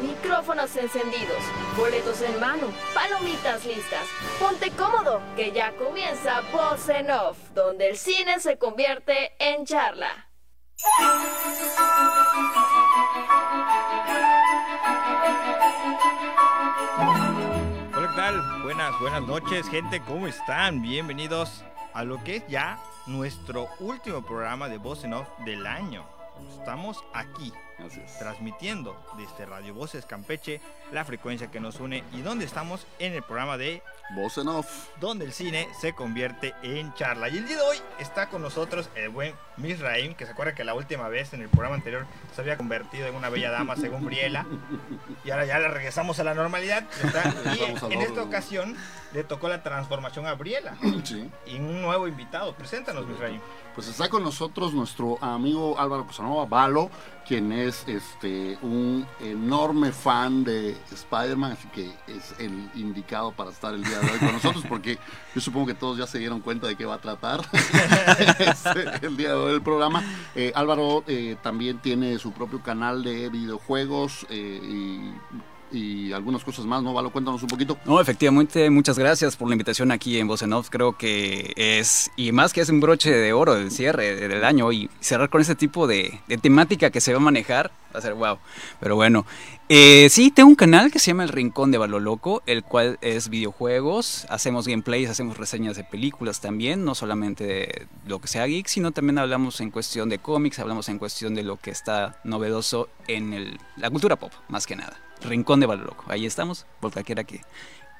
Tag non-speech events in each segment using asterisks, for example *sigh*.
Micrófonos encendidos, boletos en mano, palomitas listas. Ponte cómodo, que ya comienza Voz en Off, donde el cine se convierte en charla. Hola, ¿qué? Buenas, buenas noches, gente. ¿Cómo están? Bienvenidos a lo que es ya nuestro último programa de Voz en Off del año. Estamos aquí, Así es. transmitiendo desde Radio Voces Campeche, la frecuencia que nos une y donde estamos en el programa de Voz en off. donde el cine se convierte en charla. Y el día de hoy está con nosotros el buen Misraim, que se acuerda que la última vez en el programa anterior se había convertido en una bella dama según Briela. Y ahora ya le regresamos a la normalidad. *laughs* Está- y en esta ocasión le tocó la transformación a Briela. Sí. Y un nuevo invitado. Preséntanos, Misraim. Pues está con nosotros nuestro amigo Álvaro Casanova Balo, quien es este un enorme fan de Spider-Man, así que es el indicado para estar el día de hoy con nosotros, porque yo supongo que todos ya se dieron cuenta de qué va a tratar *laughs* este, el día de hoy el programa. Eh, Álvaro eh, también tiene su propio canal de videojuegos eh, y, y algunas cosas más, ¿no? Valo, cuéntanos un poquito. No, efectivamente, muchas gracias por la invitación aquí en Voz en Off. Creo que es, y más que es un broche de oro del cierre del año y cerrar con este tipo de temática que se va a manejar, va a ser wow. Pero bueno, eh, sí, tengo un canal que se llama El Rincón de Balo Loco, el cual es videojuegos, hacemos gameplays, hacemos reseñas de películas también, no solamente de lo que sea geek, sino también hablamos en cuestión de cómics, hablamos en cuestión de lo que está novedoso en el- la cultura pop, más que nada. Rincón de Balo Loco, ahí estamos, por cualquiera que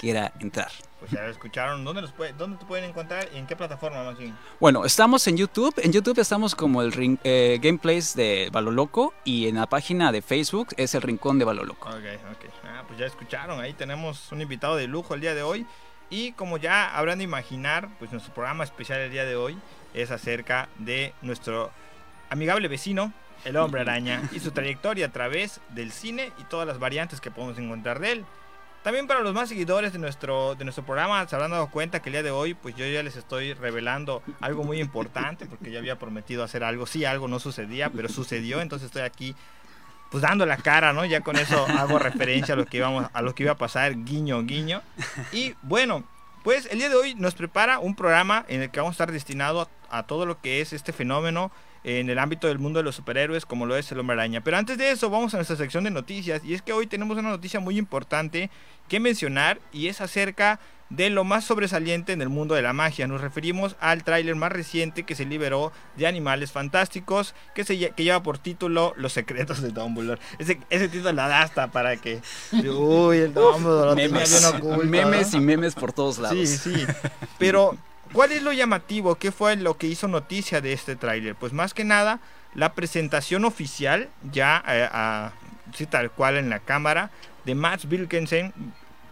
quiera entrar. Pues ya lo escucharon. ¿Dónde, los puede- ¿Dónde te pueden encontrar y en qué plataforma más bien? Bueno, estamos en YouTube. En YouTube estamos como el rin- eh, gameplays de Balo Loco y en la página de Facebook es el Rincón de Balo Loco. Ok, ok. Ah, pues ya escucharon, ahí tenemos un invitado de lujo el día de hoy. Y como ya habrán de imaginar, pues nuestro programa especial el día de hoy es acerca de nuestro amigable vecino, el hombre araña, y su trayectoria a través del cine y todas las variantes que podemos encontrar de él. También para los más seguidores de nuestro, de nuestro programa se habrán dado cuenta que el día de hoy pues yo ya les estoy revelando algo muy importante porque yo había prometido hacer algo, sí, algo no sucedía, pero sucedió, entonces estoy aquí pues dando la cara, ¿no? Ya con eso hago referencia a lo que íbamos, a lo que iba a pasar, guiño, guiño. Y bueno, pues el día de hoy nos prepara un programa en el que vamos a estar destinado a todo lo que es este fenómeno en el ámbito del mundo de los superhéroes como lo es el hombre araña. Pero antes de eso vamos a nuestra sección de noticias y es que hoy tenemos una noticia muy importante que mencionar y es acerca de lo más sobresaliente en el mundo de la magia. Nos referimos al tráiler más reciente que se liberó de Animales Fantásticos, que, se, que lleva por título Los secretos de Dumbledore. Ese, ese título la da hasta para que... Uy, el Dumbledore tenía Memes, oculto, memes ¿no? y memes por todos lados. Sí, sí. Pero, ¿cuál es lo llamativo? ¿Qué fue lo que hizo noticia de este tráiler? Pues más que nada, la presentación oficial, ya eh, a- sí, tal cual en la cámara, de Max Wilkensen,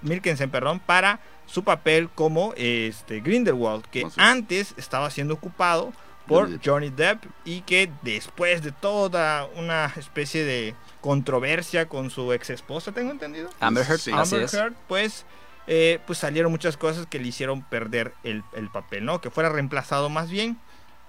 Wilkensen, perdón, para su papel como este Grindelwald, que antes estaba siendo ocupado por Johnny Depp. Johnny Depp y que después de toda una especie de controversia con su ex esposa, tengo entendido, Amber Heard, Sí. Amber. Heard, pues, eh, pues salieron muchas cosas que le hicieron perder el, el papel, ¿no? Que fuera reemplazado más bien.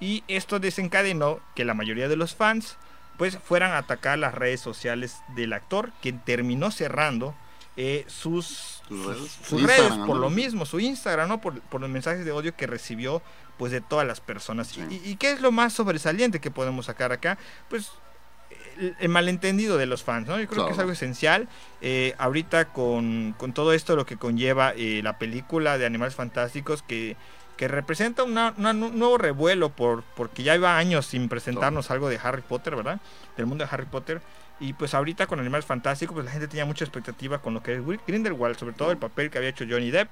Y esto desencadenó que la mayoría de los fans, pues, fueran a atacar las redes sociales del actor, que terminó cerrando eh, sus, ¿Sus redes? sus por lo mismo, su Instagram, ¿no? Por, por los mensajes de odio que recibió, pues, de todas las personas. Sí. ¿Y, y qué es lo más sobresaliente que podemos sacar acá? Pues, el, malentendido de los fans, ¿no? Yo creo que es algo esencial. Eh, ahorita con, con todo esto, lo que conlleva eh, la película de Animales Fantásticos, que, que representa una- una- un nuevo revuelo, por, porque ya iba años sin presentarnos algo de Harry Potter, ¿verdad? Del mundo de Harry Potter. Y pues ahorita con Animales Fantásticos, pues la gente tenía mucha expectativa con lo que es Will Grindelwald, sobre todo el papel que había hecho Johnny Depp.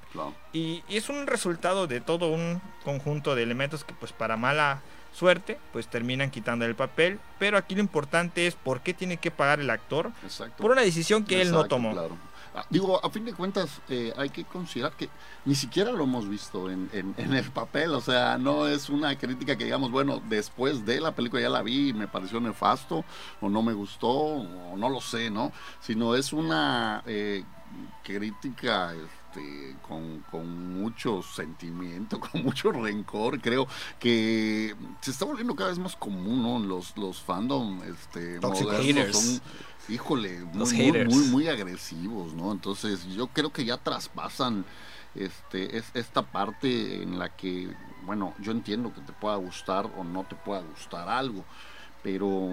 Y, y es un resultado de todo un conjunto de elementos que pues para mala suerte pues terminan quitando el papel. Pero aquí lo importante es por qué tiene que pagar el actor Exacto. por una decisión que él no tomó. claro. Ah, Digo, a fin de cuentas, eh, hay que considerar que ni siquiera lo hemos visto en, en- en el papel. O sea, no es una crítica que digamos, bueno, después de la película ya la vi y me pareció nefasto, o no me gustó, o no lo sé, ¿no? Sino es una eh, crítica. Este, con, con mucho sentimiento, *laughs* con mucho rencor, creo que se está volviendo cada vez más común, ¿no? Los, los fandom este, modernos son híjole, muy, muy, muy, muy agresivos, ¿no? Entonces yo creo que ya traspasan este, es, esta parte en la que, bueno, yo entiendo que te pueda gustar o no te pueda gustar algo, pero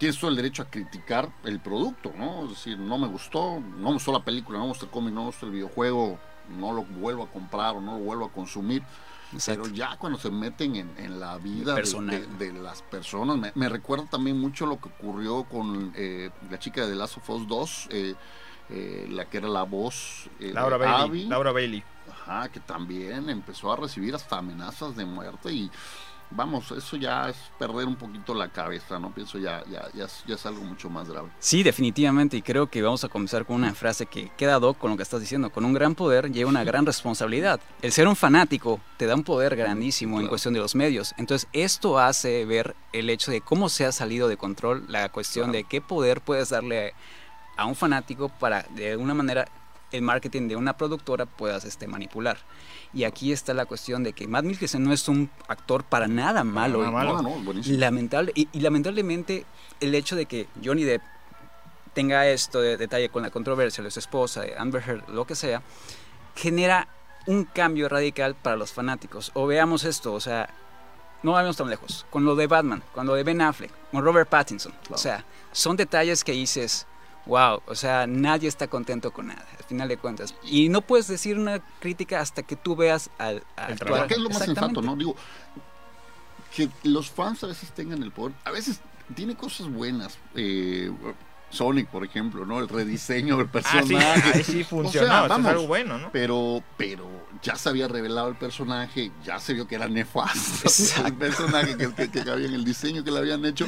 tienes todo el derecho a criticar el producto, ¿no? Es decir, no me gustó, no me gustó la película, no me gustó el cómic, no me gustó el videojuego, no lo vuelvo a comprar o no lo vuelvo a consumir. Exacto. Pero ya cuando se meten en, en la vida de, Personal. de- de las personas, me, me recuerda también mucho lo que ocurrió con eh, la chica de The Last of Us 2, eh, eh, la que era la voz eh, Laura de Bailey. Abby, Laura Bailey. ajá, que también empezó a recibir hasta amenazas de muerte y vamos, eso ya es perder un poquito la cabeza, ¿no? Pienso ya, ya, ya, es, ya es algo mucho más grave. Sí, definitivamente, y creo que vamos a comenzar con una frase que queda ad hoc con lo que estás diciendo. Con un gran poder llega una gran responsabilidad. El ser un fanático te da un poder grandísimo en cuestión de los medios. Entonces, esto hace ver el hecho de cómo se ha salido de control la cuestión Claro. de qué poder puedes darle a un fanático para, de alguna manera, el marketing de una productora puedas este, manipular. Y aquí está la cuestión de que Matt Mikkelsen no es un actor para nada malo. nada y- malo. No, no. Lamentable, y, y lamentablemente el hecho de que Johnny Depp tenga esto de detalle con la controversia de su esposa, de Amber Heard, lo que sea, genera un cambio radical para los fanáticos. O veamos esto, o sea, no vayamos tan lejos, con lo de Batman, con lo de Ben Affleck, con Robert Pattinson. O Claro. sea, son detalles que dices, wow, o sea, nadie está contento con nada, al final de cuentas. Y no puedes decir una crítica hasta que tú veas al, al trabajo. ¿Qué es lo más sensato, Exactamente. no? Digo, que los fans a veces tengan el poder, a veces tiene cosas buenas. Eh, Sonic, por ejemplo, ¿no? El rediseño del Ah, sí, personaje. ahí sí funcionó. O sea, es vamos. algo bueno, ¿no? Pero, pero ya se había revelado el personaje, ya se vio que era nefasto Exacto. el personaje que, que, que había en el diseño que le habían hecho.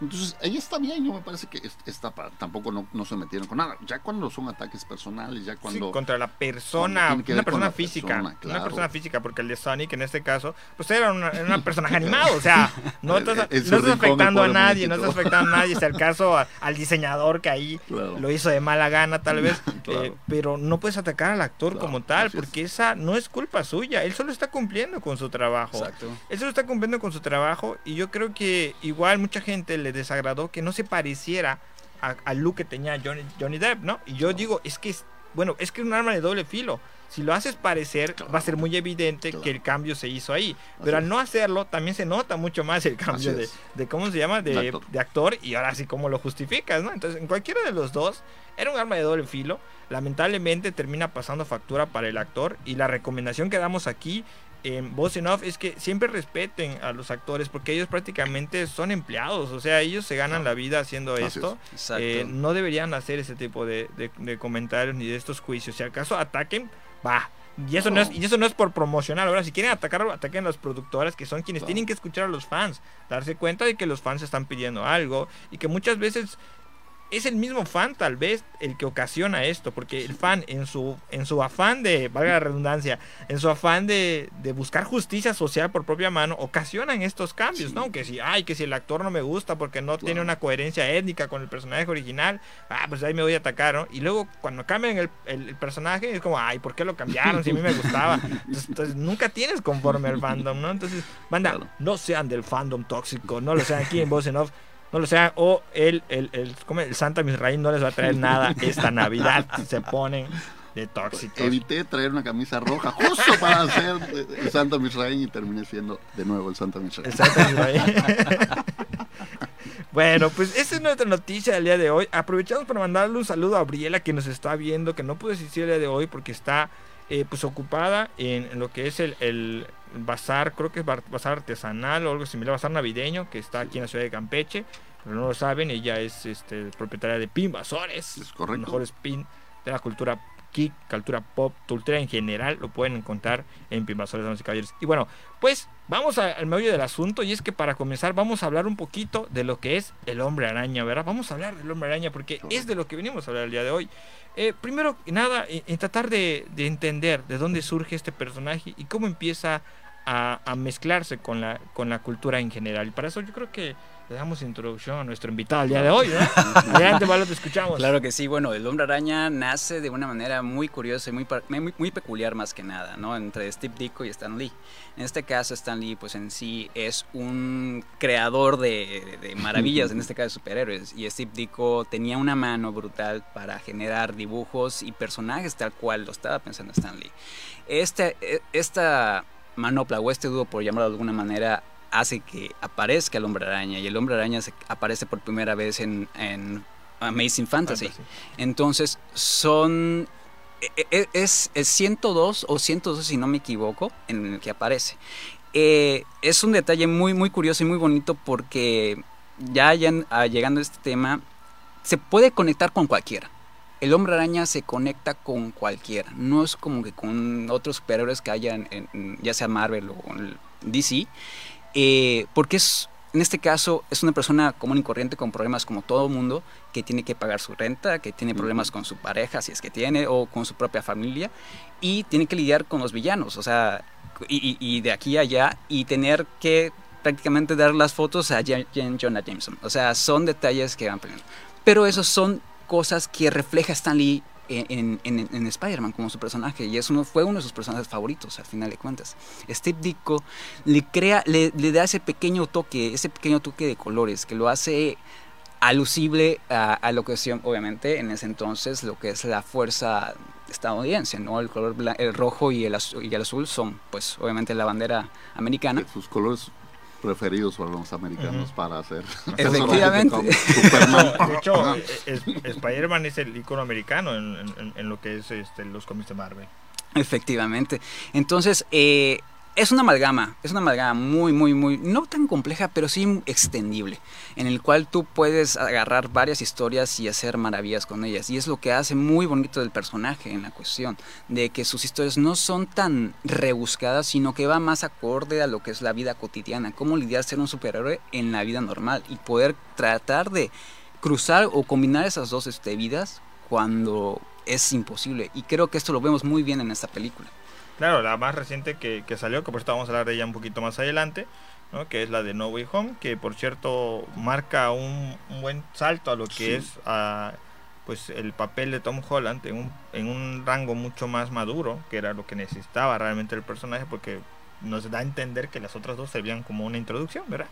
Entonces, ahí está bien, no me parece que es- está tampoco no, no se metieron con nada. Ya cuando son ataques personales, ya cuando... Sí, contra la persona, una persona física, persona, una persona física, porque el de Sonic en este caso, pues era una personaje animado, o sea, no *laughs* estás, no estás rincón, afectando a nadie, no estás afectando a nadie, es el caso al diseñador que ahí Claro. lo hizo de mala gana tal vez, *laughs* Claro. eh, pero no puedes atacar al actor Claro, como tal, es. porque esa no es culpa suya, él solo está cumpliendo con su trabajo. Exacto. Él solo está cumpliendo con su trabajo y yo creo que igual mucha gente le desagradó que no se pareciera al look que tenía Johnny, Johnny Depp, ¿no? Y yo digo, es que es, bueno, es que es un arma de doble filo. Si lo haces parecer, va a ser muy evidente que el cambio se hizo ahí. Pero al no hacerlo, también se nota mucho más el cambio de, de, ¿cómo se llama? De, De actor. y ahora sí cómo lo justificas, ¿no? Entonces, en cualquiera de los dos, era un arma de doble filo. Lamentablemente termina pasando factura para el actor y la recomendación que damos aquí en Voz en Off es que siempre respeten a los actores porque ellos prácticamente son empleados, o sea, ellos se ganan la vida haciendo esto. Eh, no deberían hacer ese tipo de, de- de comentarios ni de estos juicios. Si acaso ataquen, va. Y eso, no. Es, y eso no es por promocionar. Ahora, si quieren atacar, ataquen a las productoras que son quienes Claro. tienen que escuchar a los fans. Darse cuenta de que los fans están pidiendo algo y que muchas veces es el mismo fan tal vez el que ocasiona esto, porque el fan en su, en su afán de, valga la redundancia, en su afán de, de buscar justicia social por propia mano, ocasionan estos cambios, Sí. ¿no? Que si, ay, que si el actor no me gusta porque no tiene una coherencia étnica con el personaje original, ah, pues ahí me voy a atacar, ¿no? Y luego cuando cambian el, el- el personaje es como, ay, ¿por qué lo cambiaron si a mí me gustaba? *laughs* Entonces, entonces, nunca tienes conforme al fandom, ¿no? Entonces, banda, Claro. no sean del fandom tóxico, no lo sean aquí en Voz en Off. No lo sean, o el, el, el, ¿cómo? el Santa Misraín no les va a traer nada esta Navidad si *laughs* se ponen de tóxicos. Evité traer una camisa roja justo para hacer el Santa Misraín y terminé siendo de nuevo el Santa Misraín. El Santa Misraín. *laughs* bueno, pues esa es nuestra noticia del día de hoy. Aprovechamos para mandarle un saludo a Briela que nos está viendo, que no pudo asistir el día de hoy porque está eh, pues ocupada en, en lo que es el, el bazar, creo que es bazar artesanal o algo similar, bazar navideño, que está aquí en la ciudad de Campeche. Pero no lo saben, ella es este, propietaria de Pin Basores, Es correcto. el mejor spin de la cultura geek, cultura pop, cultura en general, lo pueden encontrar en Pin Basores, damas y caballeros. Y bueno, pues vamos a- al meollo del asunto y es que para comenzar vamos a hablar un poquito de lo que es el hombre araña, ¿verdad? Vamos a hablar del hombre araña porque es de lo que venimos a hablar el día de hoy. Eh, primero que nada, en, en tratar de, de entender de dónde surge este personaje y cómo empieza a, a mezclarse con la, con la cultura en general. Y para eso yo creo que le damos introducción a nuestro invitado al día de hoy. ¿eh? *laughs* Adelante, Valo, te escuchamos. Claro que sí, bueno, el hombre araña nace de una manera muy curiosa y muy, muy, muy peculiar más que nada, ¿no? Entre Steve Ditko y Stan Lee. En este caso, Stan Lee, pues en sí es un creador de, de- de maravillas, en este caso superhéroes, y Steve Ditko tenía una mano brutal para generar dibujos y personajes tal cual lo estaba pensando Stan Lee. Este, e- esta manopla o este dúo, por llamarlo de alguna manera, hace que aparezca el hombre araña y el hombre araña se- aparece por primera vez en, en Amazing Fantasy. Fantasy. Entonces son... e- e- Es, es 102 o 102 si no me equivoco en el que aparece. Eh, es un detalle muy muy curioso y muy bonito porque ya, ya ah, llegando a este tema se puede conectar con cualquiera. El hombre araña se conecta con cualquiera. No es como que con otros superhéroes que hayan, en- ya sea Marvel o DC. eh, porque es, en este caso es una persona común y corriente con problemas como todo mundo, que tiene que pagar su renta, que tiene problemas con su pareja, si es que tiene, o con su propia familia, y tiene que lidiar con los villanos, o sea, y, de aquí a allá, y tener que prácticamente dar las fotos a Jan- Jan- Jonah Jameson. O sea, son detalles que van peleando. Pero esos son cosas que refleja Stan Lee en, en, Spider-Man como su personaje y es uno, fue uno de sus personajes favoritos al final de cuentas. Steve Ditko le crea, le, da ese pequeño toque, ese pequeño toque de colores que lo hace alusible a, a lo que es obviamente en ese entonces lo que es la fuerza estadounidense, ¿no? El color el rojo y el, azul, y el azul son pues obviamente la bandera americana. Sus colores preferidos para los americanos para hacer. *laughs* *laughs* Efectivamente. Superman. De hecho, eh, es- Spider-Man es el icono americano en, en- en lo que es este, los cómics de Marvel. Efectivamente. Entonces, eh, es una amalgama, es una amalgama muy, muy, muy, no tan compleja, pero sí extendible, en el cual tú puedes agarrar varias historias y hacer maravillas con ellas. Y es lo que hace muy bonito del personaje en la cuestión, de que sus historias no son tan rebuscadas, sino que va más acorde a lo que es la vida cotidiana, cómo lidiar ser un superhéroe en la vida normal y poder tratar de cruzar o combinar esas dos este, vidas cuando es imposible. Y creo que esto lo vemos muy bien en esta película. Claro, la más reciente que, que salió, que por esto vamos a hablar de ella un poquito más adelante, ¿no? que es la de No Way Home, que por cierto marca un, un buen salto a lo que Sí. es pues el papel de Tom Holland en un, en un rango mucho más maduro, que era lo que necesitaba realmente el personaje, porque nos da a entender que las otras dos servían como una introducción, ¿verdad?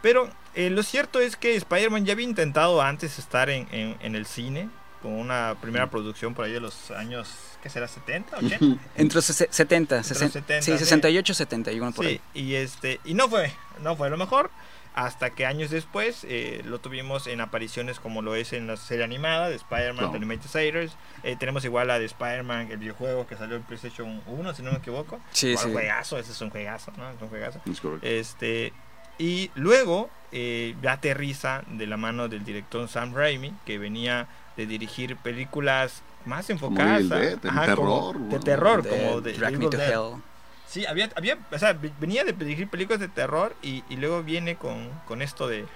Pero eh, lo cierto es que Spider-Man ya había intentado antes estar en, en- en el cine, con una primera producción por ahí de los años, ¿qué será? ¿70? ¿80? Entre los se- 70, los sesen- 70, sí, sí. 68, 71 por Sí, ahí. y este y no fue, no fue lo mejor hasta que años después eh, lo tuvimos en apariciones como lo es en la serie animada de Spider-Man. The Animated Series. Eh, tenemos igual la de Spider-Man, el videojuego que salió en PlayStation 1, si no me equivoco. Sí, sí. juegazo, ese es un juegazo, ¿no? Es un juegazo. Este, y luego eh, aterriza de la mano del director Sam Raimi, que venía de dirigir películas más enfocadas a- de ajá, como- terror, de bueno. terror, De como de Drag Me Evil to Dead. Hell. Sí, había, había, o sea, ve- venía de dirigir películas de terror y, y luego viene con, con esto de,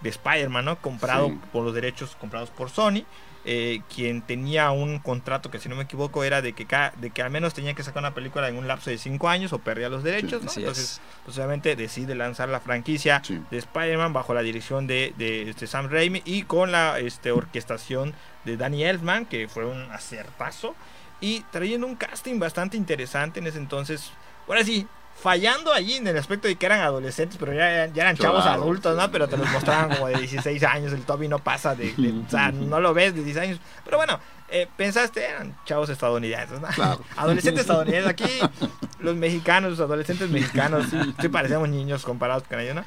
de Spider-Man, ¿no? Comprado Sí. por los derechos comprados por Sony, eh, quien tenía un contrato que si no me equivoco era de que, cada, de que al menos tenía que sacar una película en un lapso de 5 años o perdía los derechos, ¿no? Entonces, es. pues obviamente decide lanzar la franquicia Sí. de Spider-Man bajo la dirección de, de, este, Sam Raimi y con la este, orquestación de Danny Elfman, que fue un acertazo, y trayendo un casting bastante interesante en ese entonces. Ahora sí, fallando allí en el aspecto de que eran adolescentes, pero ya, ya eran chavos Claro, adultos, ¿no? Pero te los mostraban como de *laughs* 16 años, el Toby no pasa de, de- o sea, *laughs* no lo ves de 16 años. Pero bueno, eh, pensaste, eran chavos estadounidenses, ¿no? Claro. *laughs* Adolescentes estadounidenses. Aquí los mexicanos, los adolescentes mexicanos, sí, sí parecemos niños comparados con ellos, ¿no?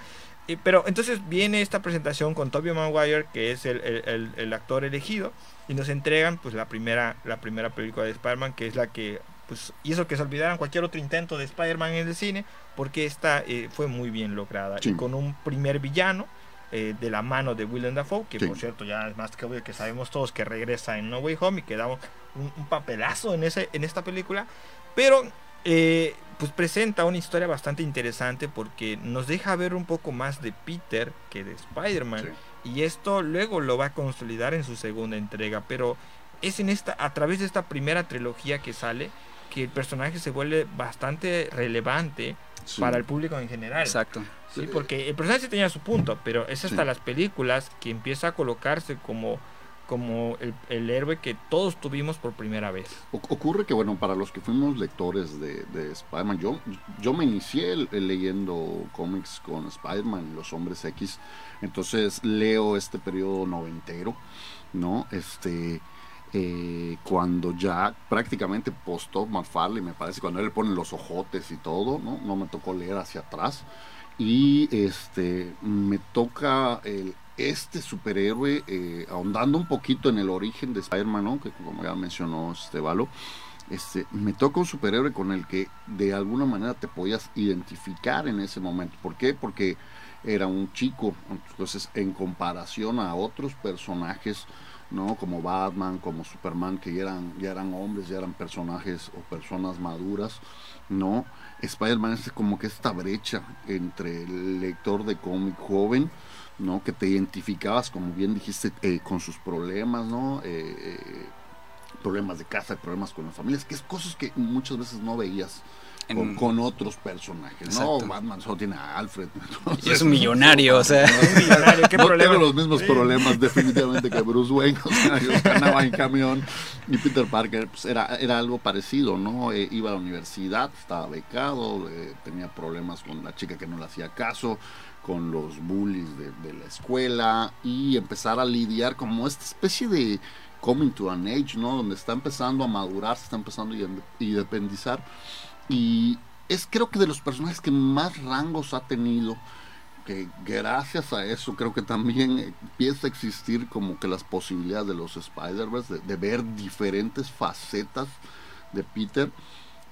Y- pero entonces viene esta presentación con Tobey Maguire, que es el, el- el- el actor elegido, y nos entregan pues la primera, la primera película de Spider-Man, que es la que pues hizo que se olvidaran cualquier otro intento de Spider-Man en el cine, porque esta eh, fue muy bien lograda. Sí. Y con un primer villano eh, de la mano de Willem Dafoe, que Sí. por cierto ya es más que obvio que sabemos todos que regresa en No Way Home y que da un, un papelazo en, ese, en esta película. Pero eh, pues presenta una historia bastante interesante porque nos deja ver un poco más de Peter que de Spider-Man. Y esto luego lo va a consolidar en su segunda entrega. Pero es en esta, a través de esta primera trilogía que sale, que el personaje se vuelve bastante relevante Sí. para el público en general. Exacto. Sí, porque el personaje sí tenía su punto, pero es hasta Sí. las películas que empieza a colocarse como, como el, el héroe que todos tuvimos por primera vez. O- Ocurre que, bueno, para los que fuimos lectores de, de Spider-Man, yo, yo me inicié el- el leyendo cómics con Spider-Man y los Hombres X, entonces leo este periodo noventero, ¿no? Este, eh, cuando ya prácticamente postó McFarlane, me parece, cuando él le pone los ojotes y todo, ¿no? No me tocó leer hacia atrás. Y este, me toca el, este superhéroe eh, ahondando un poquito en el origen de Spider-Man, ¿no? que como ya mencionó este Valo, este, me toca un superhéroe con el que de alguna manera te podías identificar en ese momento. ¿Por qué? Porque era un chico, entonces en comparación a otros personajes, ¿no? Como Batman, como Superman, que ya eran, ya eran hombres, ya eran personajes o personas maduras, ¿no? Spider-Man es como que esta brecha entre el lector de cómic joven, ¿no? Que te identificabas, como bien dijiste, eh, con sus problemas, ¿no? Eh, eh, problemas de casa, problemas con las familias, que es cosas que muchas veces no veías En- con, con otros personajes, Exacto. ¿no? Batman solo tiene a Alfred. Y es un millonario, o sea. Un millonario, ¿qué no problema? tengo los mismos problemas definitivamente que Bruce Wayne, o sea, yo ganaba en camión y Peter Parker pues, era, era algo parecido, ¿no? Eh, iba a la universidad, estaba becado, eh, tenía problemas con la chica que no le hacía caso, con los bullies de, de la escuela y empezar a lidiar como esta especie de coming to an age, ¿no? Donde está empezando a madurar, se está empezando a inde- independizar y es creo que de los personajes que más rangos ha tenido que gracias a eso creo que también empieza a existir como que las posibilidades de los Spider-Verse, de, de ver diferentes facetas de Peter.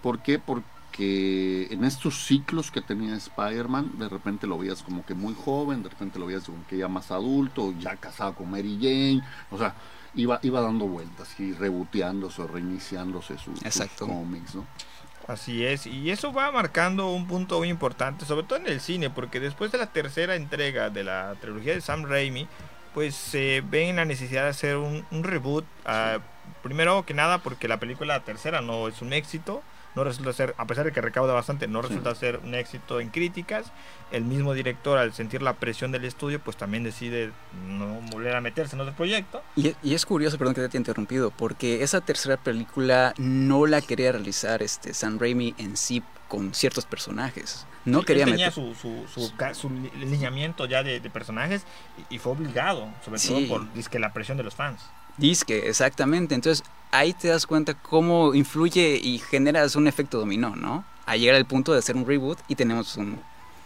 ¿Por qué? Porque en estos ciclos que tenía Spider-Man, de repente lo veías como que muy joven, de repente lo veías como que ya más adulto, ya casado con Mary Jane, o sea, iba, iba dando vueltas y reboteándose o reiniciándose sus, sus Exacto. cómics, ¿no? Así es, y eso va marcando un punto muy importante, sobre todo en el cine, porque después de la tercera entrega de la trilogía de Sam Raimi, pues se ven la necesidad de hacer un, un reboot. ah, primero que nada, porque la película tercera no es un éxito, no resulta ser, a pesar de que recauda bastante, no Sí. resulta ser un éxito en críticas. El mismo director, al sentir la presión del estudio, pues también decide no volver a meterse en otro proyecto. Y, y es curioso, perdón que te haya interrumpido, porque esa tercera película no la quería realizar este Sam Raimi en sí con ciertos personajes. No Él quería tenía meter. su, su, su, su li- lineamiento ya de, de personajes y, y fue obligado, sobre Sí. todo por dizque, la presión de los fans. Disque, exactamente. Entonces ahí te das cuenta cómo influye y generas un efecto dominó, ¿no? A llegar al punto de hacer un reboot y tenemos un.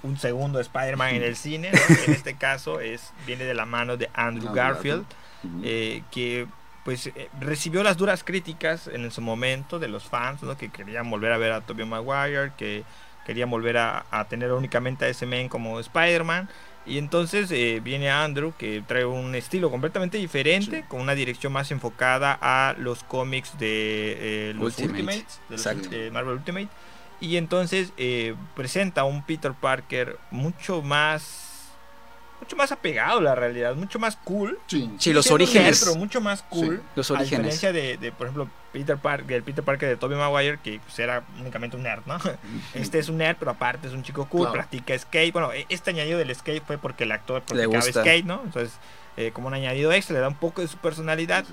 Un segundo Spider-Man en el *laughs* cine, ¿no? en este caso es viene de la mano de Andrew Garfield, eh, que pues eh, recibió las duras críticas en su momento de los fans, ¿no? que querían volver a ver a Tobey Maguire, que querían volver a, a tener únicamente a ese men como Spider-Man. Y entonces eh, viene Andrew que trae un estilo completamente diferente, Sí. con una dirección más enfocada a los cómics de eh, los Ultimate. Ultimates, de los, eh, Marvel Ultimate. Y entonces eh, presenta un Peter Parker mucho más mucho más apegado a la realidad, mucho más cool. Sí. Sí, los orígenes. pero mucho más cool. Los A orígenes. diferencia de, de, por ejemplo, Peter Parker, el Peter Parker de Tobey Maguire, que pues, era únicamente un nerd, ¿no? *laughs* Este es un nerd, pero aparte es un chico cool, Claro. practica skate. Bueno, e- este añadido del skate fue porque el actor Le practicaba gusta. skate, ¿no? Entonces, eh, como un añadido extra, le da un poco de su personalidad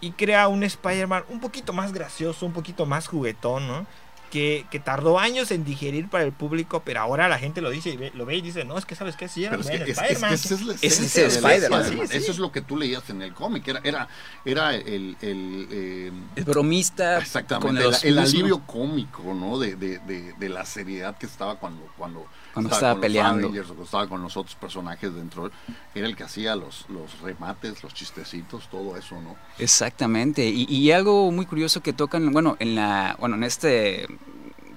y crea un Spider-Man un poquito más gracioso, un poquito más juguetón, ¿no? Que, que tardó años en digerir para el público, pero ahora la gente lo dice y ve- lo ve y dice, no, es que sabes qué, sí, era es que, buen es, es que Spider-Man. es Es. Sí, sí. Eso es lo que tú leías en el cómic. Era, era, era el, el, eh, El bromista. exactamente con el, el alivio cómico, ¿no? De, de, de, de la seriedad que estaba cuando, cuando, Cuando estaba con peleando. Los Avengers, o cuando estaba con los otros personajes dentro. Era el que hacía los, los remates, los chistecitos, todo eso, ¿no? Exactamente. Y, y algo muy curioso que tocan, bueno, en la, bueno, en este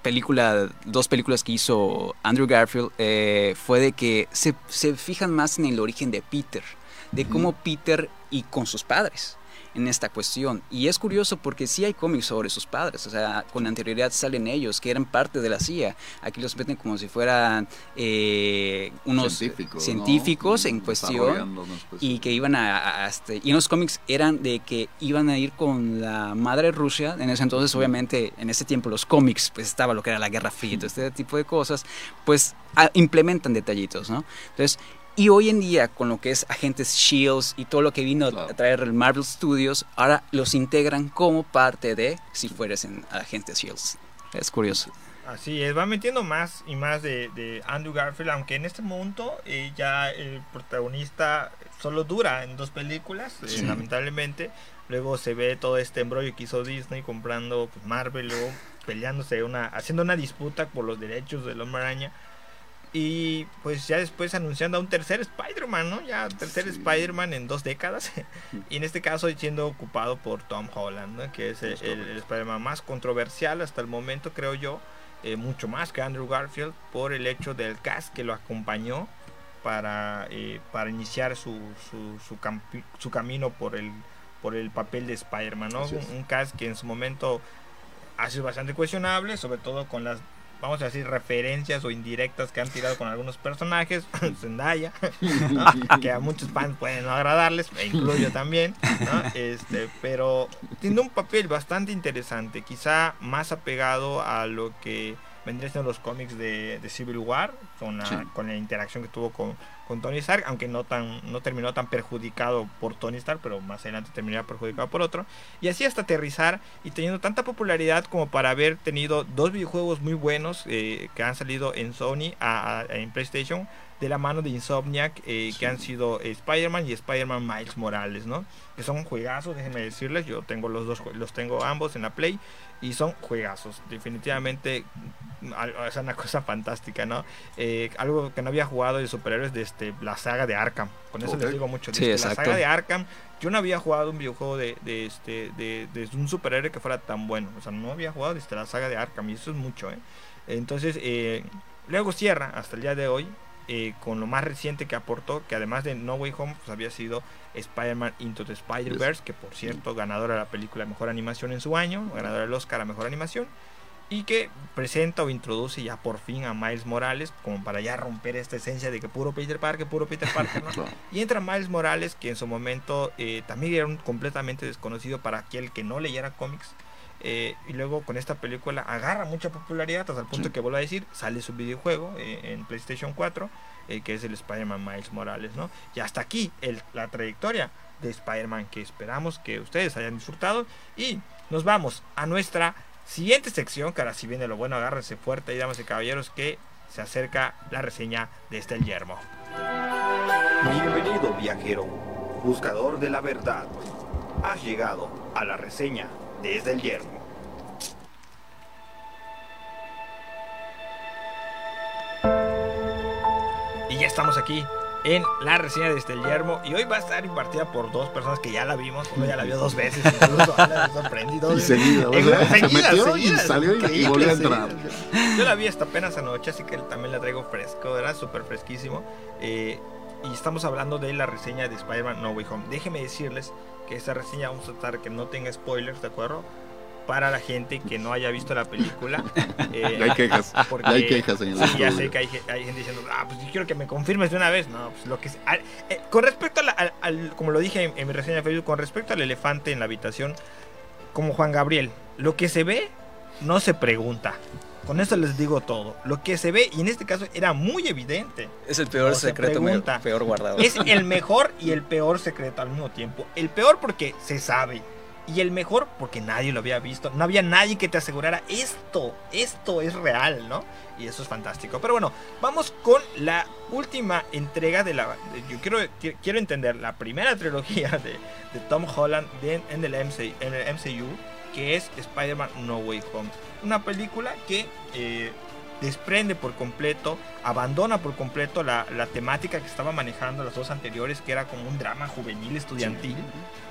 película, dos películas que hizo Andrew Garfield, eh, fue de que se, se fijan más en el origen de Peter, de cómo Peter y con sus padres. En esta cuestión. Y es curioso porque sí hay cómics sobre sus padres, o sea, con anterioridad salen ellos, que eran parte de la CIA. Aquí los meten como si fueran eh, unos científicos en cuestión y que iban a, este, y los cómics eran de que iban a ir con la madre Rusia, en ese entonces obviamente en ese tiempo los cómics pues estaba lo que era la Guerra Fría todo este tipo de cosas, pues implementan detallitos, ¿no? Entonces y hoy en día, con lo que es Agentes Shields y todo lo que vino a traer el Marvel Studios, ahora los integran como parte de si fueres en Agentes Shields. Es curioso. Así es, va metiendo más y más de, Andrew Garfield, aunque en este momento eh, ya el protagonista solo dura en dos películas, eh, lamentablemente. Luego se ve todo este embrollo que hizo Disney comprando pues, Marvel, luego peleándose, una, haciendo una disputa por los derechos del hombre araña y pues ya después anunciando a un tercer Spider-Man, ¿no? Ya tercer Spider-Man en dos décadas. *laughs* y en este caso siendo ocupado por Tom Holland, ¿no? Que es el, Spider-Man más controversial hasta el momento, creo yo. Eh, mucho más que Andrew Garfield por el hecho del cast que lo acompañó para, eh, para iniciar su, su, su, su, camino por el, por el papel de Spider-Man, ¿no? Un, un cast que en su momento ha sido bastante cuestionable, sobre todo con las vamos a decir, referencias o indirectas que han tirado con algunos personajes, *laughs* Zendaya, *laughs* que a muchos fans pueden no agradarles, me incluyo también, este, pero tiene un papel bastante interesante, quizá más apegado a lo que vendrían siendo los cómics de, Civil War, con con la interacción que tuvo con, con Tony Stark, aunque no tan no terminó tan perjudicado por Tony Stark, pero más adelante terminaría perjudicado por otro. Y así hasta aterrizar y teniendo tanta popularidad como para haber tenido dos videojuegos muy buenos eh, que han salido en Sony, a, en PlayStation, de la mano de Insomniac, eh, que han sido Spider-Man y Spider-Man Miles Morales, ¿no? Que son juegazos, déjenme decirles, yo tengo los dos, los tengo ambos en la Play y son juegazos, definitivamente es una cosa fantástica, ¿no? Eh, algo que no había jugado de superhéroes desde la saga de Arkham, con eso les digo mucho, desde la saga de Arkham, yo no había jugado un videojuego de, de este, de, de, un superhéroe que fuera tan bueno, o sea, no había jugado desde la saga de Arkham y eso es mucho, ¿eh? Entonces, eh, luego cierra hasta el día de hoy eh, con lo más reciente que aportó, que además de No Way Home, pues había sido Spider-Man Into the Spider-Verse, que por cierto, ganadora de la película Mejor Animación en su año, ganadora del Oscar a Mejor Animación, y que presenta o introduce ya por fin a Miles Morales, como para ya romper esta esencia de que puro Peter Parker, puro Peter Parker, *laughs* Y entra Miles Morales, que en su momento eh, también era un completamente desconocido para aquel que no leyera cómics, eh, y luego con esta película agarra mucha popularidad hasta el punto que vuelvo a decir, sale su videojuego eh, en PlayStation 4, eh, que es el Spider-Man Miles Morales, ¿no? Y hasta aquí el, la trayectoria de Spider-Man que esperamos que ustedes hayan disfrutado. Y nos vamos a nuestra siguiente sección, que ahora si viene lo bueno, agárrense fuerte y damas y caballeros, que se acerca la reseña de este yermo. Bienvenido viajero, buscador de la verdad. Has llegado a la reseña desde el yermo. Y ya estamos aquí en la reseña desde el yermo y hoy va a estar impartida por dos personas que ya la vimos, uno ya la vio dos veces, incluso sorprendido. Y seguida, y salió y, volvió a entrar. Yo la vi hasta apenas anoche, así que también la traigo fresco, era súper fresquísimo. Eh, y estamos hablando de la reseña de Spider-Man No Way Home. Déjenme decirles que esta reseña vamos a tratar que no tenga spoilers, ¿de acuerdo? Para la gente que no haya visto la película. *laughs* Eh, hay quejas. Porque, hay quejas en el sí, ya sé que hay, gente diciendo, ah, pues yo quiero que me confirmes de una vez. No, pues lo que eh, Con respecto al, como lo dije en, mi reseña de Facebook, con respecto al elefante en la habitación, como Juan Gabriel, lo que se ve no se pregunta. Con eso les digo todo. Lo que se ve, y en este caso era muy evidente. Es el peor secreto, peor guardado. Es el mejor y el peor secreto al mismo tiempo. El peor porque se sabe. Y el mejor porque nadie lo había visto. No había nadie que te asegurara esto. Esto es real, ¿no? Y eso es fantástico. Pero bueno, vamos con la última entrega de la... yo quiero, quiero entender la primera trilogía de, Tom Holland en, el en el MCU que es Spider-Man No Way Home. Una película que eh, desprende por completo, abandona por completo la, temática que estaba manejando las dos anteriores, que era como un drama juvenil estudiantil,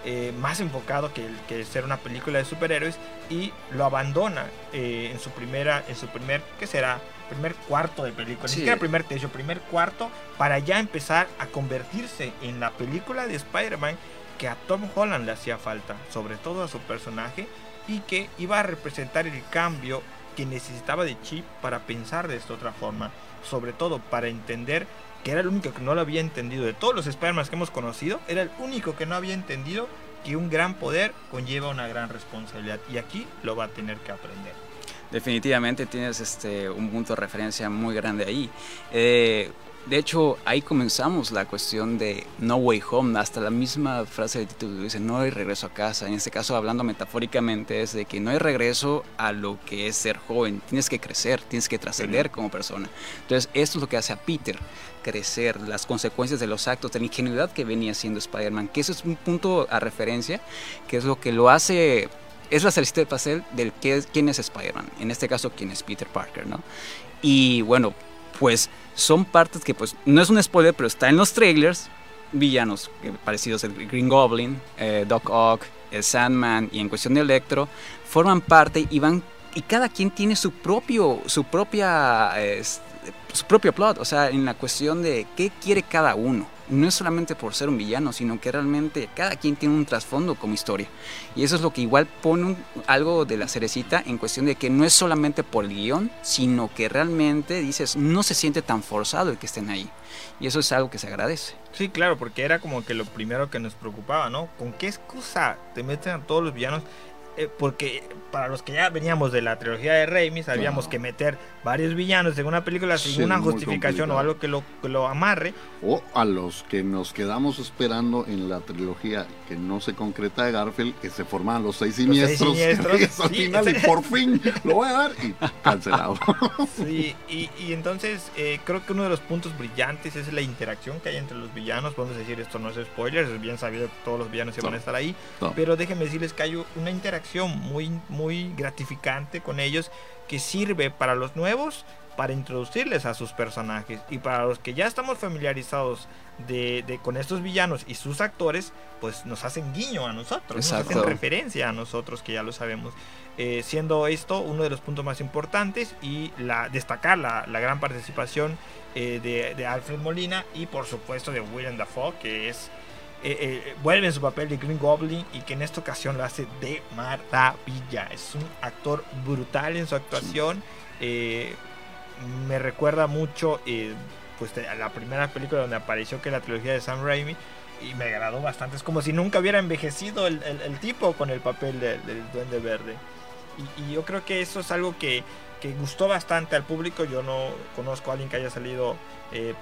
eh, más enfocado que, que, ser una película de superhéroes, y lo abandona eh, en su primera, en su primer, ¿qué será? Primer cuarto de película, ni siquiera primer tercio, primer cuarto, para ya empezar a convertirse en la película de Spider-Man que a Tom Holland le hacía falta, sobre todo a su personaje, y que iba a representar el cambio que necesitaba de Chip para pensar de esta otra forma, sobre todo para entender que era el único que no lo había entendido de todos los Spider-Man que hemos conocido, era el único que no había entendido que un gran poder conlleva una gran responsabilidad y aquí lo va a tener que aprender. Definitivamente tienes este, un punto de referencia muy grande ahí. Eh, de hecho, ahí comenzamos la cuestión de No Way Home. Hasta la misma frase de título dice, no hay regreso a casa. En este caso, hablando metafóricamente, es de que no hay regreso a lo que es ser joven. Tienes que crecer, tienes que trascender como persona. Entonces, esto es lo que hace a Peter crecer, las consecuencias de los actos, de la ingenuidad que venía siendo Spider-Man. Que eso es un punto a referencia, que es lo que lo hace es la cerecita de pastel del que, quién es Spider-Man. En este caso, quién es Peter Parker, ¿no? Y bueno, pues son partes que pues no es un spoiler, pero está en los trailers. Villanos parecidos al Green Goblin, eh, Doc Ock, el Sandman y en cuestión de Electro forman parte y van y cada quien tiene su propio su propia su propio plot, o sea, en la cuestión de qué quiere cada uno. No es solamente por ser un villano, sino que realmente cada quien tiene un trasfondo como historia. Y eso es lo que igual pone algo de la cerecita en cuestión de que no es solamente por el guion, sino que realmente dices, no se siente tan forzado el que estén ahí. Y eso es algo que se agradece. Sí, claro, porque era como que lo primero que nos preocupaba, ¿no? ¿Con qué excusa te meten a todos los villanos? Eh, porque para los que ya veníamos de la trilogía de Raimi, sabíamos que meter varios villanos en una película sin una justificación o algo que lo, que lo amarre. O a los que nos quedamos esperando en la trilogía que no se concreta de Garfield, que se formaban los seis siniestros, al final y por fin lo voy a dar y cancelado. *laughs* Sí, y, y entonces eh, creo que uno de los puntos brillantes es la interacción que hay entre los villanos. Podemos decir, esto no es spoiler, es bien sabido que todos los villanos iban a estar ahí, pero déjenme decirles que hay una interacción muy, muy gratificante con ellos que sirve para los nuevos para introducirles a sus personajes. Y para los que ya estamos familiarizados de, con estos villanos y sus actores pues nos hacen guiño a nosotros nos hacen referencia a nosotros que ya lo sabemos. Eh, siendo esto uno de los puntos más importantes y la, destacar la, gran participación eh, de, de, Alfred Molina y por supuesto de William Dafoe que es eh, eh, vuelve en su papel de Green Goblin y que en esta ocasión lo hace de maravilla. Es un actor brutal en su actuación. Eh, me recuerda mucho pues, a la primera película donde apareció que es la trilogía de Sam Raimi y me agradó bastante. Es como si nunca hubiera envejecido el, tipo con el papel del Duende Verde. Y, yo creo que eso es algo que, que, gustó bastante al público. Yo no conozco a alguien que haya salido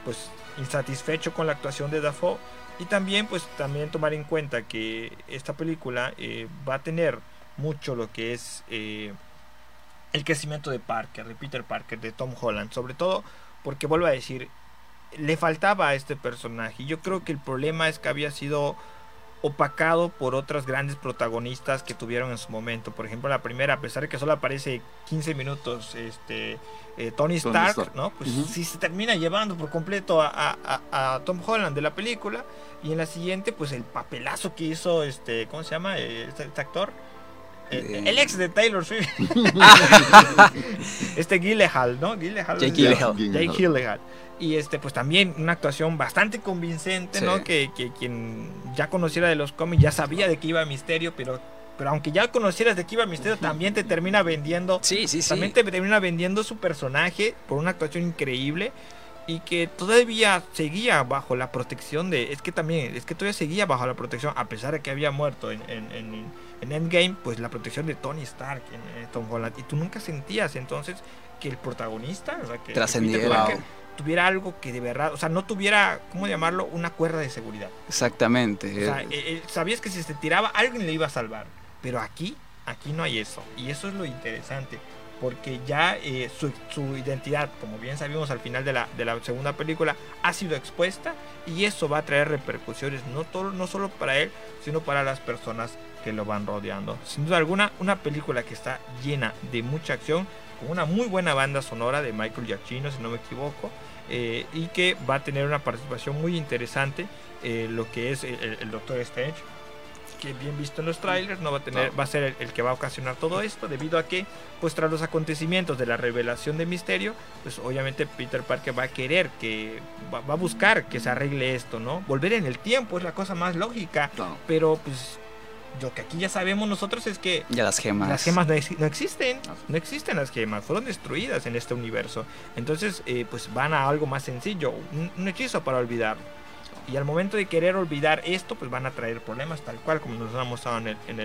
pues insatisfecho con la actuación de Dafoe. Y también, pues, también tomar en cuenta que esta película eh, va a tener mucho lo que es eh, el crecimiento de Parker, de Peter Parker, de Tom Holland, sobre todo porque vuelvo a decir, le faltaba a este personaje. Yo creo que el problema es que había sido opacado por otras grandes protagonistas que tuvieron en su momento. Por ejemplo, la primera, a pesar de que solo aparece 15 minutos, este eh, Tony, Stark, ¿no? Pues si se termina llevando por completo a, Tom Holland de la película. Y en la siguiente, pues el papelazo que hizo este, ¿cómo se llama? Eh, este, este actor. Eh, el ex de Taylor Swift. *laughs* este Gyllenhaal, ¿no? Jake. Jake Gyllenhaal. Y este, pues también una actuación bastante convincente, ¿no? Que, quien ya conociera de los cómics ya sabía de qué iba Misterio, pero, pero aunque ya conocieras de qué iba Misterio, también te termina vendiendo. Sí, sí, sí. También te termina vendiendo su personaje por una actuación increíble. Y que todavía seguía bajo la protección de. Es que también, es que todavía seguía bajo la protección, a pesar de que había muerto en, en, en, Endgame, pues la protección de Tony Stark en, Tom Holland. Y tú nunca sentías entonces que el protagonista, o sea, que trascendiera tuviera algo que de verdad, o sea, no tuviera, ¿cómo llamarlo? Una cuerda de seguridad. Exactamente. O sea, eh, eh, sabías que si se tiraba, alguien le iba a salvar. Pero aquí, aquí no hay eso. Y eso es lo interesante. Porque ya eh, su, identidad, como bien sabíamos al final de la, de la segunda película, ha sido expuesta. Y eso va a traer repercusiones, no, todo, no solo para él, sino para las personas que lo van rodeando. Sin duda alguna, una película que está llena de mucha acción, con una muy buena banda sonora de Michael Giacchino, si no me equivoco. Eh, y que va a tener una participación muy interesante eh, lo que es el, Doctor Strange. Que bien visto en los trailers no va a tener va a ser el, el que va a ocasionar todo esto debido a que pues tras los acontecimientos de la revelación de Misterio pues obviamente Peter Parker va a querer que va, va a buscar que se arregle esto no volver en el tiempo es la cosa más lógica pero pues lo que aquí ya sabemos nosotros es que Ya las gemas. las gemas no, ex- no existen, no existen las gemas, fueron destruidas en este universo. Entonces, eh, pues van a algo más sencillo, un, un hechizo para olvidar. Y al momento de querer olvidar esto, pues van a traer problemas tal cual como nos han mostrado en el, en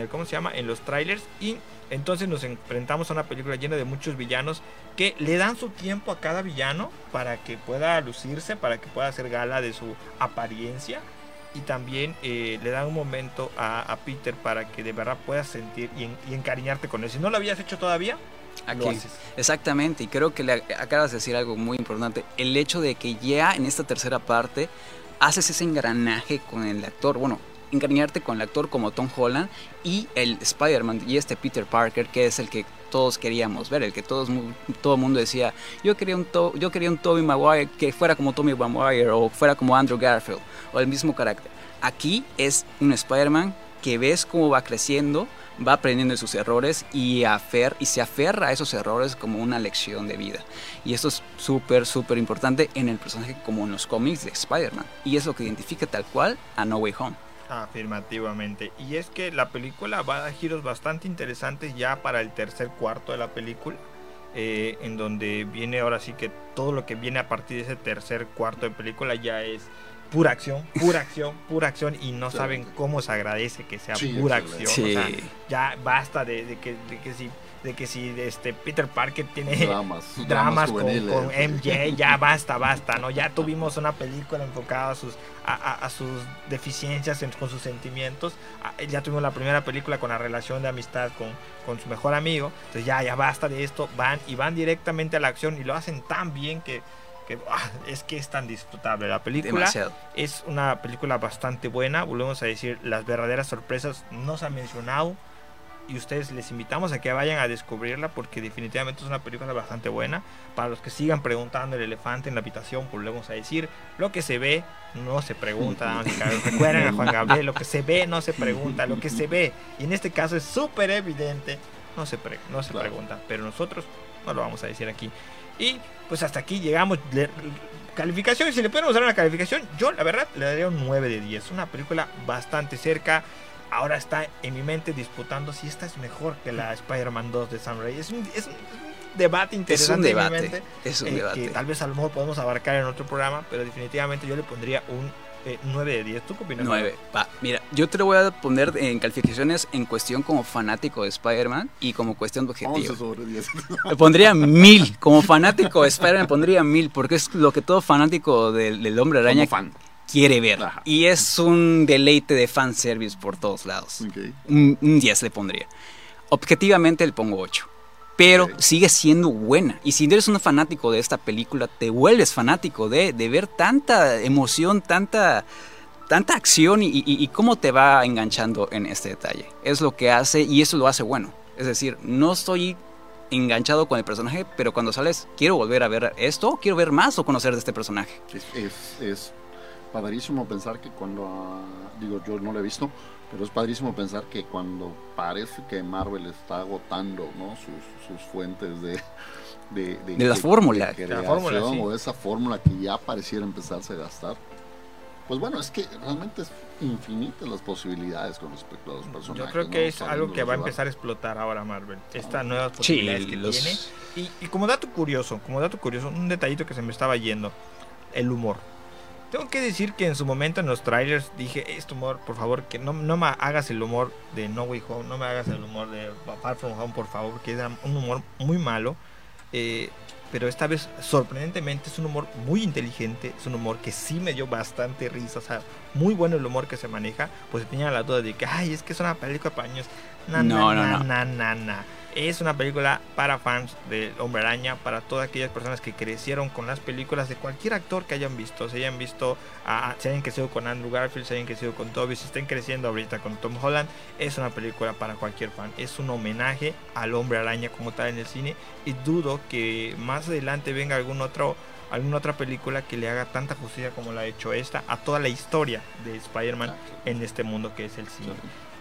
el, ¿cómo se llama? En los trailers. Y entonces nos enfrentamos a una película llena de muchos villanos que le dan su tiempo a cada villano para que pueda lucirse, para que pueda hacer gala de su apariencia y también eh, le dan un momento a, a Peter para que de verdad puedas sentir y, y encariñarte con él. Si no lo habías hecho todavía, lo Aquí. haces. Exactamente, y creo que le acabas de decir algo muy importante. El hecho de que ya en esta tercera parte haces ese engranaje con el actor, bueno, encariñarte con el actor como Tom Holland y el Spider-Man y este Peter Parker, que es el que todos queríamos ver, el que todos todo el mundo decía, yo quería un To- yo quería un Tobey Maguire que fuera como Tommy Maguire o fuera como Andrew Garfield o el mismo carácter. Aquí es un Spider-Man que ves cómo va creciendo, va aprendiendo de sus errores y, afer y se aferra a esos errores como una lección de vida. Y esto es súper, súper importante en el personaje como en los cómics de Spider-Man. Y es lo que identifica tal cual a No Way Home. Afirmativamente. Y es que la película va a dar giros bastante interesantes ya para el tercer cuarto de la película. eh, en donde viene ahora sí que todo lo que viene a partir de ese tercer cuarto de película ya es pura acción, *laughs* pura acción, pura acción y no Sí. saben cómo se agradece que sea Sí, pura acción. O sea, Sí. ya basta de, de que, de que si de que si este Peter Parker tiene Dramas. dramas con, sí. MJ, ya basta, basta, ¿no? Ya tuvimos una película enfocada a sus, a, a- a sus deficiencias, en- con sus sentimientos. Ah, Ya tuvimos la primera película con la relación de amistad con, con su mejor amigo. Entonces ya, ya basta de esto. Van y van directamente a la acción y lo hacen tan bien que, que, ah, es que es tan disfrutable la película. Demasiado. Es una película bastante buena. Volvemos a decir, las verdaderas sorpresas no se han mencionado. Y ustedes les invitamos a que vayan a descubrirla porque definitivamente es una película bastante buena. Para los que sigan preguntando el elefante en la habitación, volvemos a decir, lo que se ve no se pregunta. *laughs* Recuerden a Juan Gabriel, lo que se ve no se pregunta, lo que se ve. Y en este caso es súper evidente, no se, pre- no se Claro. pregunta. Pero nosotros no lo vamos a decir aquí. Y pues hasta aquí llegamos. Le- calificación, si le podemos dar una calificación, yo la verdad le daría un 9 de 10. Una película bastante cerca. Ahora está en mi mente disputando si esta es mejor que la Spider-Man 2 de Sam Raimi. Es un, es un- es un debate Es un interesante debate. mente. Es un eh, debate. que tal vez a lo mejor podemos abarcar en otro programa, pero definitivamente yo le pondría un eh, 9 de 10. ¿Tú qué opinas? 9. Va, mira, yo te lo voy a poner en calificaciones en cuestión como fanático de Spider-Man y como cuestión de 11 objetivo. sobre 10. Le *laughs* pondría mil. Como fanático de Spider-Man pondría mil porque es lo que todo fanático del, del Hombre Araña fan. quiere ver. Ajá. Y es un deleite de fanservice por todos lados. Ok. Un, un 10 le pondría. Objetivamente le pongo 8. Pero sigue siendo buena. Y si eres un fanático de esta película, te vuelves fanático de, de ver tanta emoción, tanta, tanta acción y, y- y cómo te va enganchando en este detalle. Es lo que hace y eso lo hace bueno. Es decir, no estoy enganchado con el personaje, pero cuando sales, quiero volver a ver esto, quiero ver más o conocer de este personaje. Es, es, es padrísimo pensar que cuando, ah, digo, yo no lo he visto, pero es padrísimo pensar que cuando parece que Marvel está agotando ¿no? sus, sus fuentes de, de, De la fórmula. de De la creación fórmula, sí. o de esa fórmula que ya pareciera empezarse a gastar. Pues bueno, es que realmente es infinitas las posibilidades con respecto a los personajes. Yo creo ¿no? que es algo que va a empezar a explotar ahora Marvel. Estas nuevas Sí, posibilidades que los- tiene. Y, y como dato curioso, como dato curioso, un detallito que se me estaba yendo, el humor. Tengo que decir que en su momento en los trailers dije, este humor, por favor, que no, no me hagas el humor de No Way Home, no me hagas el humor de Far From Home, por favor, porque era un humor muy malo. Eh, pero esta vez, sorprendentemente, es un humor muy inteligente, es un humor que sí me dio bastante risa, o sea, muy bueno el humor que se maneja, pues tenía la duda de que, ay, es que es una película para niños. Na, No, na, no, no. na, na, na. Es una película para fans de Hombre Araña, para todas aquellas personas que crecieron con las películas de cualquier actor que hayan visto. Se hayan visto, se hayan crecido con Andrew Garfield, se hayan crecido con Toby, si estén creciendo ahorita con Tom Holland. Es una película para cualquier fan. Es un homenaje al Hombre Araña como tal en el cine. Y dudo que más adelante venga algún otro alguna otra película que le haga tanta justicia como la ha hecho esta a toda la historia de Spider-Man en este mundo que es el cine.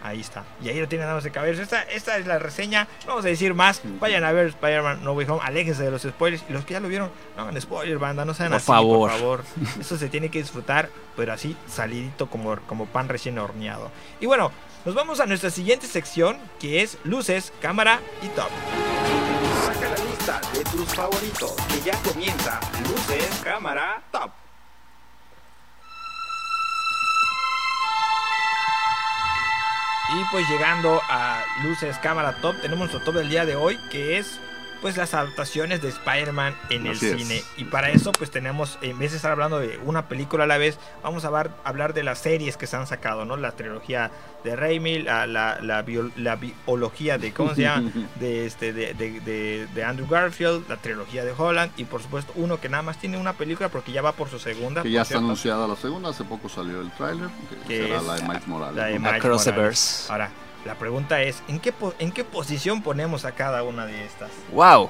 Ahí está. Y ahí lo tienen damas de cabeza. Esta, esta es la reseña. No vamos a decir más. Vayan a ver Spider-Man No Way Home. Aléjense de los spoilers. Y los que ya lo vieron, no hagan spoilers, banda. No sean Por así, favor. por favor. *laughs* Eso se tiene que disfrutar, pero así salidito como, como pan recién horneado. Y bueno, nos vamos a nuestra siguiente sección, que es luces, cámara y top. Saca la lista de tus favoritos, que ya comienza Luces, Cámara, Top. Y pues llegando a luces, cámara, top, tenemos nuestro top del día de hoy, que es pues las adaptaciones de Spider-Man en el es. cine. Y para eso pues tenemos, en vez de estar hablando de una película a la vez, vamos a hablar, hablar de las series que se han sacado, ¿no? La trilogía de Raimi, la, la, la, bio- la biología de, ¿cómo se llama? *laughs* De, este, de, de, de- de Andrew Garfield, la trilogía de Holland y por supuesto uno que nada más tiene una película porque ya va por su segunda. Que ya está cierto. anunciada la segunda, hace poco salió el tráiler, que Que será es la de Miles Morales. la de. Miles Across the Morales. Verse. Ahora, la pregunta es, ¿en qué, po- ¿en qué posición ponemos a cada una de estas? Wow.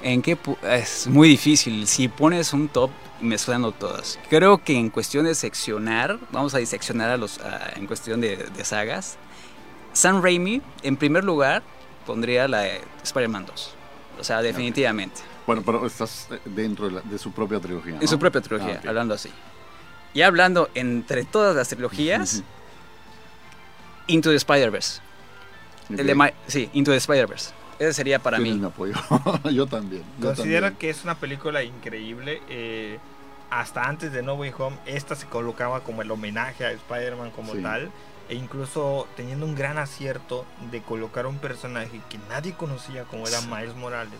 ¿En qué es muy difícil si pones un top mezclando todas? Creo que en cuestión de seccionar, vamos a diseccionar a los a- en cuestión de, de sagas. Sam Raimi, en primer lugar, pondría la de Spider-Man 2. O sea, definitivamente. Bueno, pero estás eh, dentro de, la- de su propia trilogía. En ¿no? su propia trilogía, Ah, hablando así. Y hablando entre todas las trilogías. Into the Spider-Verse. El de Mi- sí, Into the Spider-Verse. Ese sería para mí. mi apoyo. *laughs* yo también. yo Considero también. que es una película increíble. eh, hasta antes de No Way Home, esta se colocaba como el homenaje a Spider-Man como Sí. tal. E incluso teniendo un gran acierto de colocar un personaje que nadie conocía como era Sí. Miles Morales.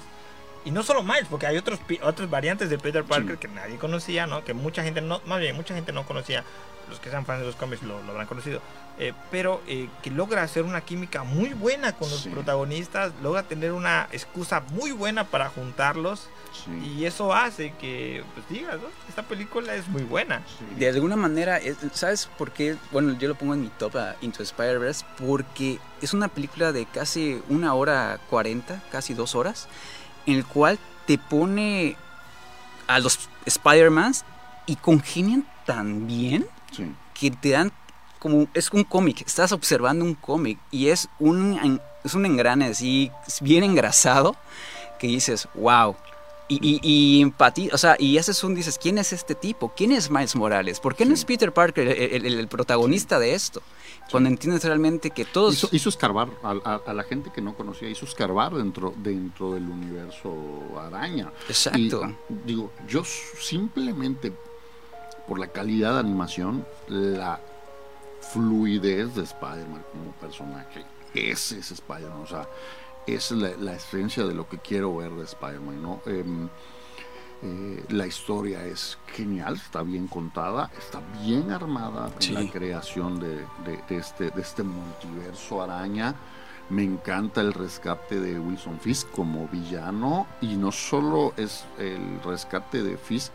Y no solo Miles, porque hay otros, otras variantes de Peter Parker Sí. que nadie conocía, ¿no? Que mucha gente no, más bien, mucha gente no conocía. Los que sean fans de los cómics lo, lo habrán conocido. Eh, pero eh, que logra hacer una química muy buena con los Sí. protagonistas, logra tener una excusa muy buena para juntarlos Sí, y eso hace que, pues digas, ¿no? Esta película es muy buena. sí. De alguna manera, es- ¿sabes por qué? Bueno, yo lo pongo en mi top a Into Spider-Verse porque es una película de casi una hora cuarenta, casi dos horas, en el cual te pone a los Spider-Mans y congenian tan bien Sí. que te dan como es un cómic, estás observando un cómic y es un es un engrane así bien engrasado que dices, wow. Y, y, y o sea, y haces un, dices, ¿quién es este tipo? ¿Quién es Miles Morales? ¿Por qué no es Peter Parker el, el- el protagonista de esto? Cuando entiendes realmente que todos... Hizo, hizo escarbar a, a- a la gente que no conocía, hizo escarbar dentro, dentro del universo araña. Exacto. Y, digo, yo simplemente por la calidad de animación, la fluidez de Spider-Man como personaje, ese es Spider-Man, o sea, esa es la, la esencia de lo que quiero ver de Spider-Man, ¿no? Em, eh, la historia es genial, está bien contada, está bien armada en la creación de, de- de este, de este multiverso araña. Me encanta el rescate de Wilson Fisk como villano y no solo es el rescate de Fisk,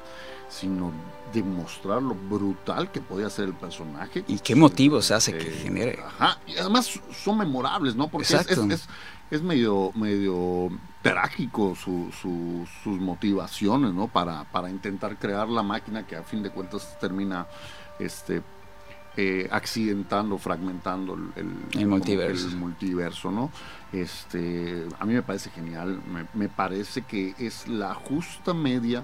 sino demostrar lo brutal que podía ser el personaje. ¿Y qué motivos hace que Eh, genere? Ajá, y además son memorables, ¿no? Porque es, Exacto. es- es- es medio, medio trágico su- su- sus motivaciones, ¿no? Para, para intentar crear la máquina que a fin de cuentas termina este, eh, accidentando, fragmentando el, el- multiverso. el multiverso, ¿no? Este, a mí me parece genial, me, me parece que es la justa media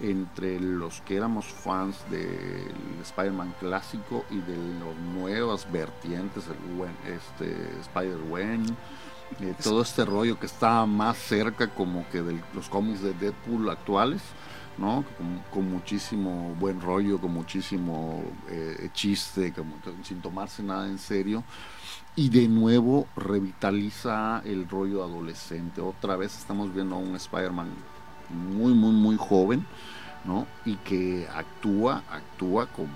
entre los que éramos fans del Spider-Man clásico y de las nuevas vertientes, el este, Spider-Gwen, eh, todo este rollo que está más cerca como que de los cómics de Deadpool actuales, ¿no? Con, con muchísimo buen rollo, con muchísimo eh, chiste, como sin tomarse nada en serio. Y de nuevo revitaliza el rollo adolescente. Otra vez estamos viendo a un Spider-Man muy, muy, muy joven, ¿no? Y que actúa, actúa como,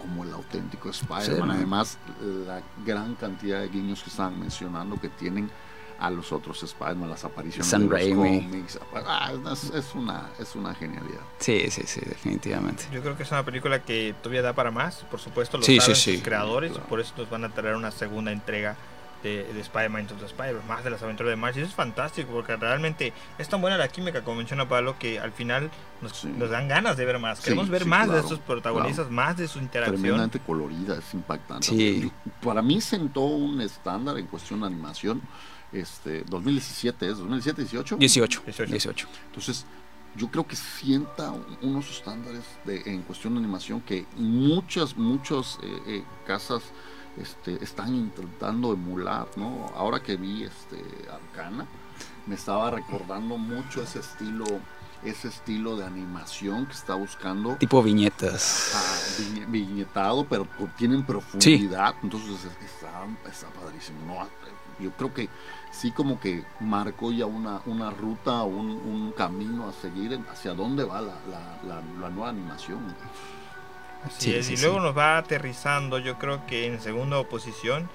como el auténtico Spider-Man. Sí. Además, la gran cantidad de guiños que estaban mencionando que tienen a los otros Spider-Man, las apariciones Sam de los Raimi. cómics. Ah, es, es una, es una genialidad. Sí, sí, sí, definitivamente. Yo creo que es una película que todavía da para más. Por supuesto, lo Sí, saben sí, sus sí. creadores Claro. por eso nos van a traer una segunda entrega de, de Spider-Man Into the Spider, más de las aventuras de Miles. Y eso es fantástico porque realmente es tan buena la química, como menciona Pablo, que al final nos, Sí. nos dan ganas de ver más. Sí, Queremos ver sí, más de claro, estos protagonistas, más de su interacción. tremendamente colorida, es impactante. Sí. Para mí sentó un estándar en cuestión de animación. Este, 2017 es 2017 18 18. 18. 18. Entonces, yo creo que sienta un- unos estándares de, en cuestión de animación que muchas, muchas eh, eh, casas este, están intentando emular, ¿no? Ahora que vi este, Arcana, me estaba recordando mucho ese estilo, ese estilo de animación que está buscando Tipo viñetas. ah, viñe- viñetado, pero tienen profundidad, entonces es- está, está padrísimo. ¿no? Yo creo que sí como que marcó ya una, una ruta, un, un camino a seguir hacia dónde va la, la, la- la nueva animación. Así Sí, es, sí, y sí. luego nos va aterrizando, yo creo que en segunda posición,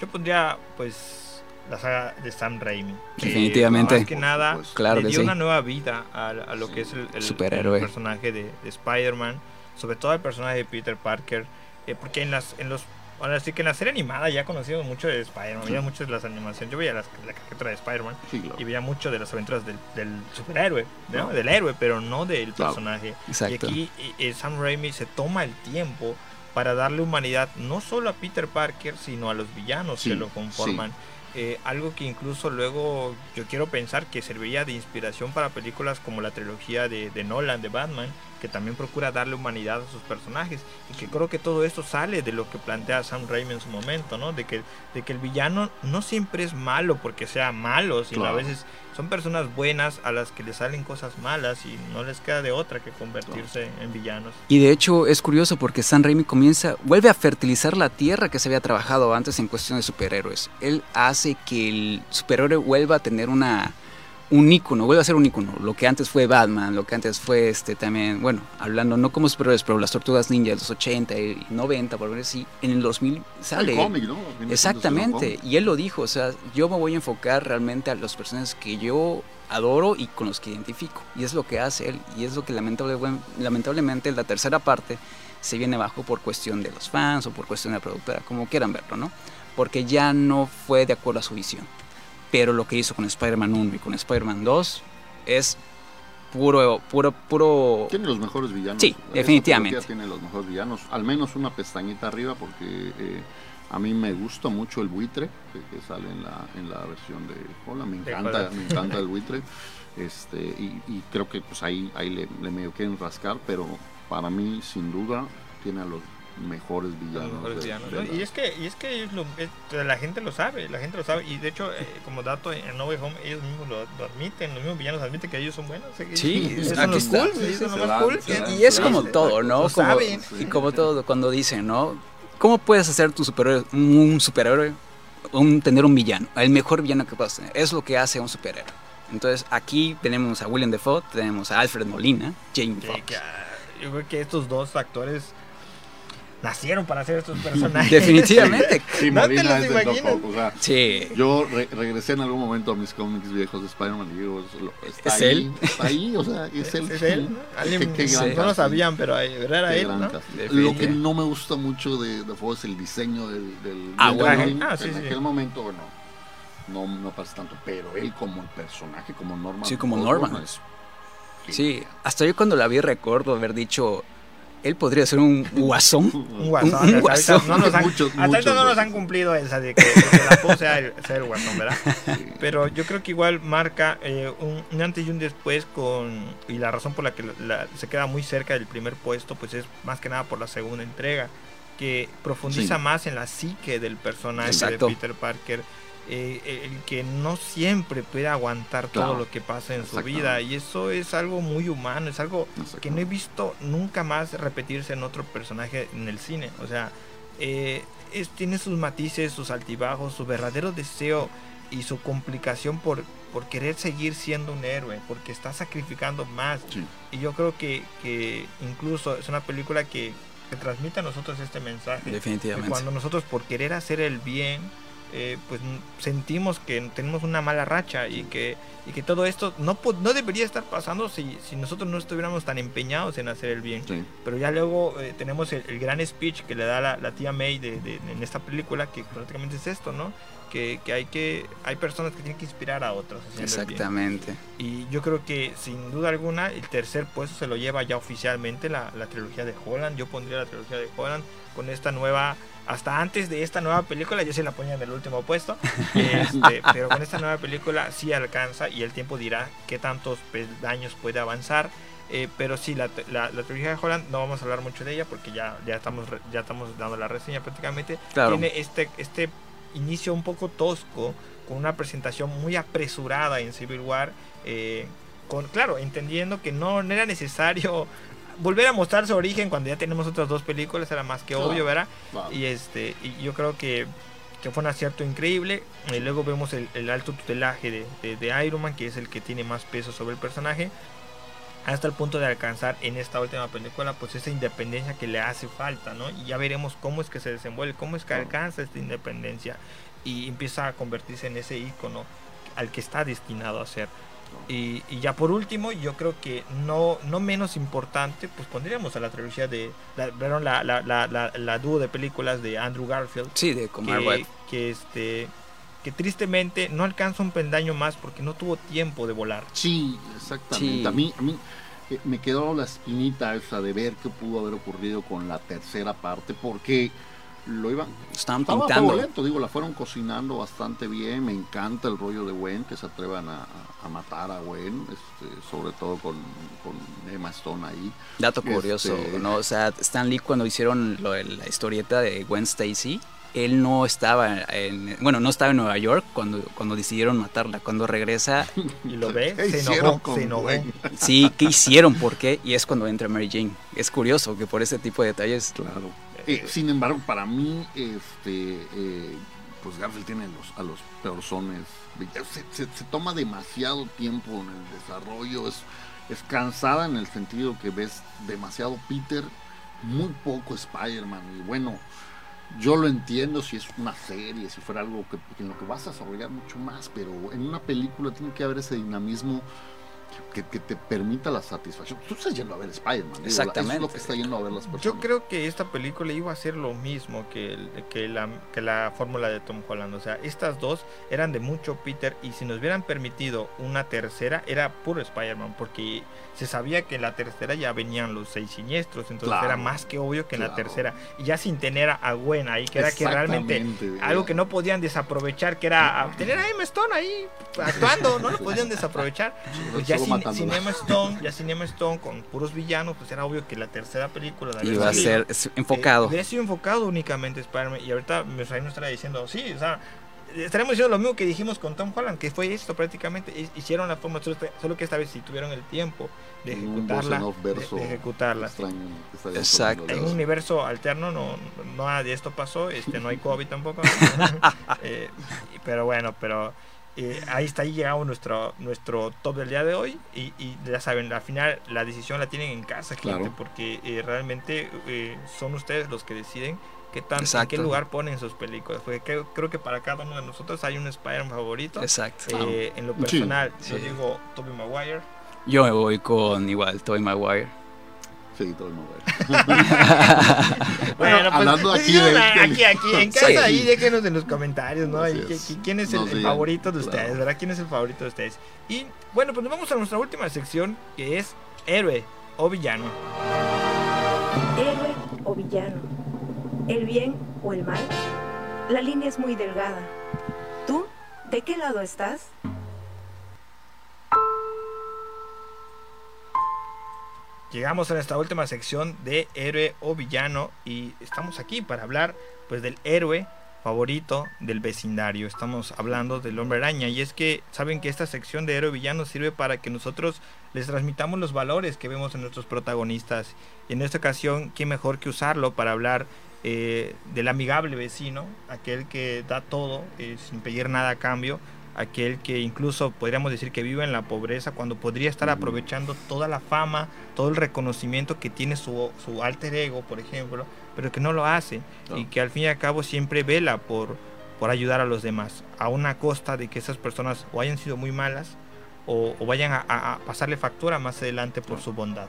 yo pondría pues la saga de Sam Raimi. que, Definitivamente. Más que nada. Claro le dio sí. una nueva vida a, a lo que es el, el- Superhéroe. el personaje de, de Spider-Man, sobre todo el personaje de Peter Parker, eh, porque en las en los ahora sí que en la serie animada ya conocíamos mucho de Spider-Man, Sí. veía muchas de las animaciones, yo veía las, la caricatura de Spider-Man Sí, claro. y veía mucho de las aventuras del, del superhéroe, ¿no? Del héroe, pero no del Claro. personaje. Exacto. Y aquí eh, eh, Sam Raimi se toma el tiempo para darle humanidad no solo a Peter Parker, sino a los villanos Sí, que lo conforman. Eh, algo que incluso luego yo quiero pensar que serviría de inspiración para películas como la trilogía de, de Nolan, de Batman, que también procura darle humanidad a sus personajes. Y que creo que todo esto sale de lo que plantea Sam Raimi en su momento, ¿no? De que, de que el villano no siempre es malo porque sea malo, sino Claro. a veces son personas buenas a las que le salen cosas malas y no les queda de otra que convertirse en villanos. Y de hecho es curioso porque San Raimi comienza, vuelve a fertilizar la tierra que se había trabajado antes en cuestión de superhéroes. Él hace que el superhéroe vuelva a tener una un ícono, vuelve a ser un ícono, lo que antes fue Batman, lo que antes fue este también, bueno, hablando no como superhéroes, pero las tortugas ninja de los 80 y 90, por ver si en el 2000 sale. El cómic, ¿no? Exactamente, y él lo dijo, o sea, yo me voy a enfocar realmente a los personajes que yo adoro y con los que identifico, y es lo que hace él, y es lo que lamentable- lamentablemente la tercera parte se viene bajo por cuestión de los fans o por cuestión de la productora, como quieran verlo, ¿no? Porque ya no fue de acuerdo a su visión. Pero lo que hizo con Spider-Man 1 y con Spider-Man 2 es puro, puro, puro... Tiene los mejores villanos. Sí, definitivamente. Tiene los mejores villanos. Al menos una pestañita arriba porque eh, a mí me gusta mucho el buitre que, que sale en la, en la versión de Hola. Me encanta, me encanta el *laughs* buitre. Este, y, y creo que pues ahí, ahí le, le medio quieren rascar, pero para mí sin duda tiene a los mejores villanos. mejores de- villanos, de ¿no? la- Y es que, y es que ellos lo- es- la gente lo sabe, la gente lo sabe. Y de hecho, eh, como dato, en No Way Home ellos mismos lo, lo admiten, los mismos villanos admiten que ellos son buenos. Sí. Y es como todo, ¿no? lo Como, saben. y como todo, cuando dicen, ¿no? ¿Cómo puedes hacer tu superhéroe, un superhéroe, un, tener un villano? El mejor villano que puedas tener. Es lo que hace un superhéroe. Entonces aquí tenemos a William Defoe, tenemos a Alfred Molina, Jamie que- Foxx. que, ah, yo creo que estos dos actores nacieron para hacer estos personajes. *laughs* Definitivamente. *laughs* Sí, No te los es de imaginas. O sea, Sí. Yo re- regresé en algún momento a mis cómics viejos de Spider-Man y digo, es- lo- está ¿Es ahí, él? Está ahí, o sea, *laughs* es él. Es él, ¿no? Alguien- Qué- qué gran no lo sabían, pero. Era él, ¿no? Lo que no me gusta mucho de Dafoe es el diseño del, del Ah, del bueno. Ah, sí, en sí. aquel momento, bueno, no, no pasa tanto, pero él como el personaje, como Norman. Sí, como Norman. es- Sí, hasta yo cuando la vi recuerdo haber dicho, él podría ser un guasón. Un guasón. Un- un hasta ahorita guasón. No nos han, Muchos, hasta muchos no nos han cumplido esa de que, la pose sea el, sea el guasón, ¿verdad? Sí. Pero yo creo que igual marca eh, un, un antes y un después con y la razón por la que la- la- se queda muy cerca del primer puesto pues es más que nada por la segunda entrega que profundiza Sí. más en la psique del personaje Exacto. de Peter Parker eh, el que no siempre puede aguantar todo Claro. lo que pasa en su vida y eso es algo muy humano es algo que no he visto nunca más repetirse en otro personaje en el cine. O sea, eh, es- tiene sus matices, sus altibajos, su verdadero deseo y su complicación por, por querer seguir siendo un héroe, porque está sacrificando más. Sí. Y yo creo que, que incluso es una película que, que transmite a nosotros este mensaje. Definitivamente. cuando nosotros por querer hacer el bien, eh, pues sentimos que tenemos una mala racha y que, y que todo esto no, no debería estar pasando si, si nosotros no estuviéramos tan empeñados en hacer el bien. Sí. Pero ya luego eh, tenemos el, el gran speech que le da la, la tía May de, de- en esta película, que prácticamente es esto, ¿no? Que, que hay que hay personas que tienen que inspirar a bien. Exactamente. Y yo creo que sin duda alguna el tercer puesto se lo lleva ya oficialmente la, la trilogía de Holland. Yo pondría la trilogía de Holland con esta nueva, hasta antes de esta nueva película, yo se la ponía en el último puesto, *laughs* Este, pero con esta nueva película sí alcanza y el tiempo dirá qué tantos peldaños puede avanzar. Eh, pero sí, la, la, la trilogía de Holland no vamos a hablar mucho de ella porque ya, ya, estamos, ya estamos dando la reseña prácticamente. Claro. Tiene este, este inicio un poco tosco, con una presentación muy apresurada en Civil War. eh, con, claro, entendiendo que no, no era necesario volver a mostrar su origen cuando ya tenemos otras dos películas, era más que obvio, ¿verdad? Y este y yo creo que, que fue un acierto increíble. Y luego vemos el, el alto tutelaje de, de, de Iron Man, que es el que tiene más peso sobre el personaje. Hasta el punto de alcanzar en esta última película, pues esa independencia que le hace falta, ¿no? Y ya veremos cómo es que se desenvuelve, cómo es que alcanza esta independencia y empieza a convertirse en ese ícono al que está destinado a ser. Y, y ya por último, yo creo que no, no menos importante, pues pondríamos a la trilogía de, la, la, la, la, la, dúo de películas de Andrew Garfield, Sí, de como Marvel. que, que, este, que tristemente no alcanza un peldaño más porque no tuvo tiempo de volar. Sí, exactamente. Sí. A mí, a mí eh, me quedó la espinita esa de ver qué pudo haber ocurrido con la tercera parte, porque lo iban Estaban estaba pintando. lento, digo, la fueron cocinando bastante bien. Me encanta el rollo de Gwen, que se atrevan a, a matar a Gwen, este, sobre todo con, con Emma Stone ahí. Dato Este- curioso, ¿no? O sea, Stan Lee cuando hicieron lo de la historieta de Gwen Stacy, él no estaba en, bueno, no estaba en Nueva York cuando, cuando decidieron matarla. Cuando regresa, *laughs* Y lo ve, ¿Qué se enojó, enojó. Sí, ¿qué hicieron? ¿Por qué? Y es cuando entra Mary Jane. Es curioso que por ese tipo de detalles, Claro. Eh, sin embargo, para mí, este, eh, pues Garfield tiene los, a los personas. Se, se- se toma demasiado tiempo en el desarrollo. Es, es cansada en el sentido que ves demasiado Peter, muy poco Spider-Man. Y bueno, yo lo entiendo si es una serie, si fuera algo que, en lo que vas a desarrollar mucho más, pero en una película tiene que haber ese dinamismo que, que te permita la satisfacción. Tú estás yendo a ver Spider-Man. digo, Eso es Exactamente. lo que está yendo a ver las personas. Yo creo que esta película iba a ser lo mismo que, el- que la, que la fórmula de Tom Holland. O sea, estas dos eran de mucho Peter y si nos hubieran permitido una tercera era puro Spider-Man porque se sabía que en la tercera ya venían los seis siniestros. Entonces Claro. era más que obvio que en la tercera. Y ya sin tener a Gwen ahí, que era que realmente Exactamente, algo que no podían desaprovechar, que era tener a Emma Stone ahí actuando, no lo *laughs* podían desaprovechar. Pues ya sin Emma Stone, ya sin Emma Stone con puros villanos, pues era obvio que la tercera película de iba a ser enfocado. eh, hubiera sido enfocado únicamente Spider-Man. Y ahorita nos estará diciendo, sí, o sea, estaremos diciendo lo mismo que dijimos con Tom Holland, que fue esto prácticamente. hi- Hicieron la forma, solo, solo que esta vez sí tuvieron el tiempo de un ejecutarla. de- de ejecutarla. extraño Exacto. En un universo alterno no, no nada de esto pasó, este, no hay COVID tampoco. *laughs* *laughs* Eh, pero bueno, pero eh, ahí está, ahí llegamos nuestro, nuestro top del día de hoy. Y, y ya saben, al final la decisión la tienen en casa, gente, Claro. porque eh, realmente eh, son ustedes los que deciden qué tan, en qué lugar ponen sus películas. Porque creo, creo que para cada uno de nosotros hay un Spider-Man favorito. Exacto. Eh, en lo Sí. personal, yo Sí. digo Tobey Maguire. Yo me voy con igual, Tobey Maguire. Sí, todo el mundo. *laughs* Bueno, hablando pues, aquí de- aquí, aquí, en *laughs* casa, Sí. ahí déjenos en los comentarios, ¿no? Ahí, ¿Quién es el, favorito de claro. ustedes, verdad? ¿Quién es el favorito de ustedes? Y bueno, pues nos vamos a nuestra última sección, que es héroe o villano. Héroe o villano. El bien o el mal. La línea es muy delgada. ¿Tú? ¿De qué lado estás? Llegamos a nuestra última sección de héroe o villano y estamos aquí para hablar pues del héroe favorito del vecindario. Estamos hablando del hombre araña y es que saben que esta sección de héroe villano sirve para que nosotros les transmitamos los valores que vemos en nuestros protagonistas. Y en esta ocasión, ¿qué mejor que usarlo para hablar eh, del amigable vecino, aquel que da todo eh, sin pedir nada a cambio? Aquel que incluso podríamos decir que vive en la pobreza cuando podría estar aprovechando toda la fama, todo el reconocimiento que tiene su, su alter ego, por ejemplo, pero que no lo hace y que al fin y al cabo siempre vela por, por ayudar a los demás, a una costa de que esas personas o hayan sido muy malas o, o vayan a, a- pasarle factura más adelante por su bondad.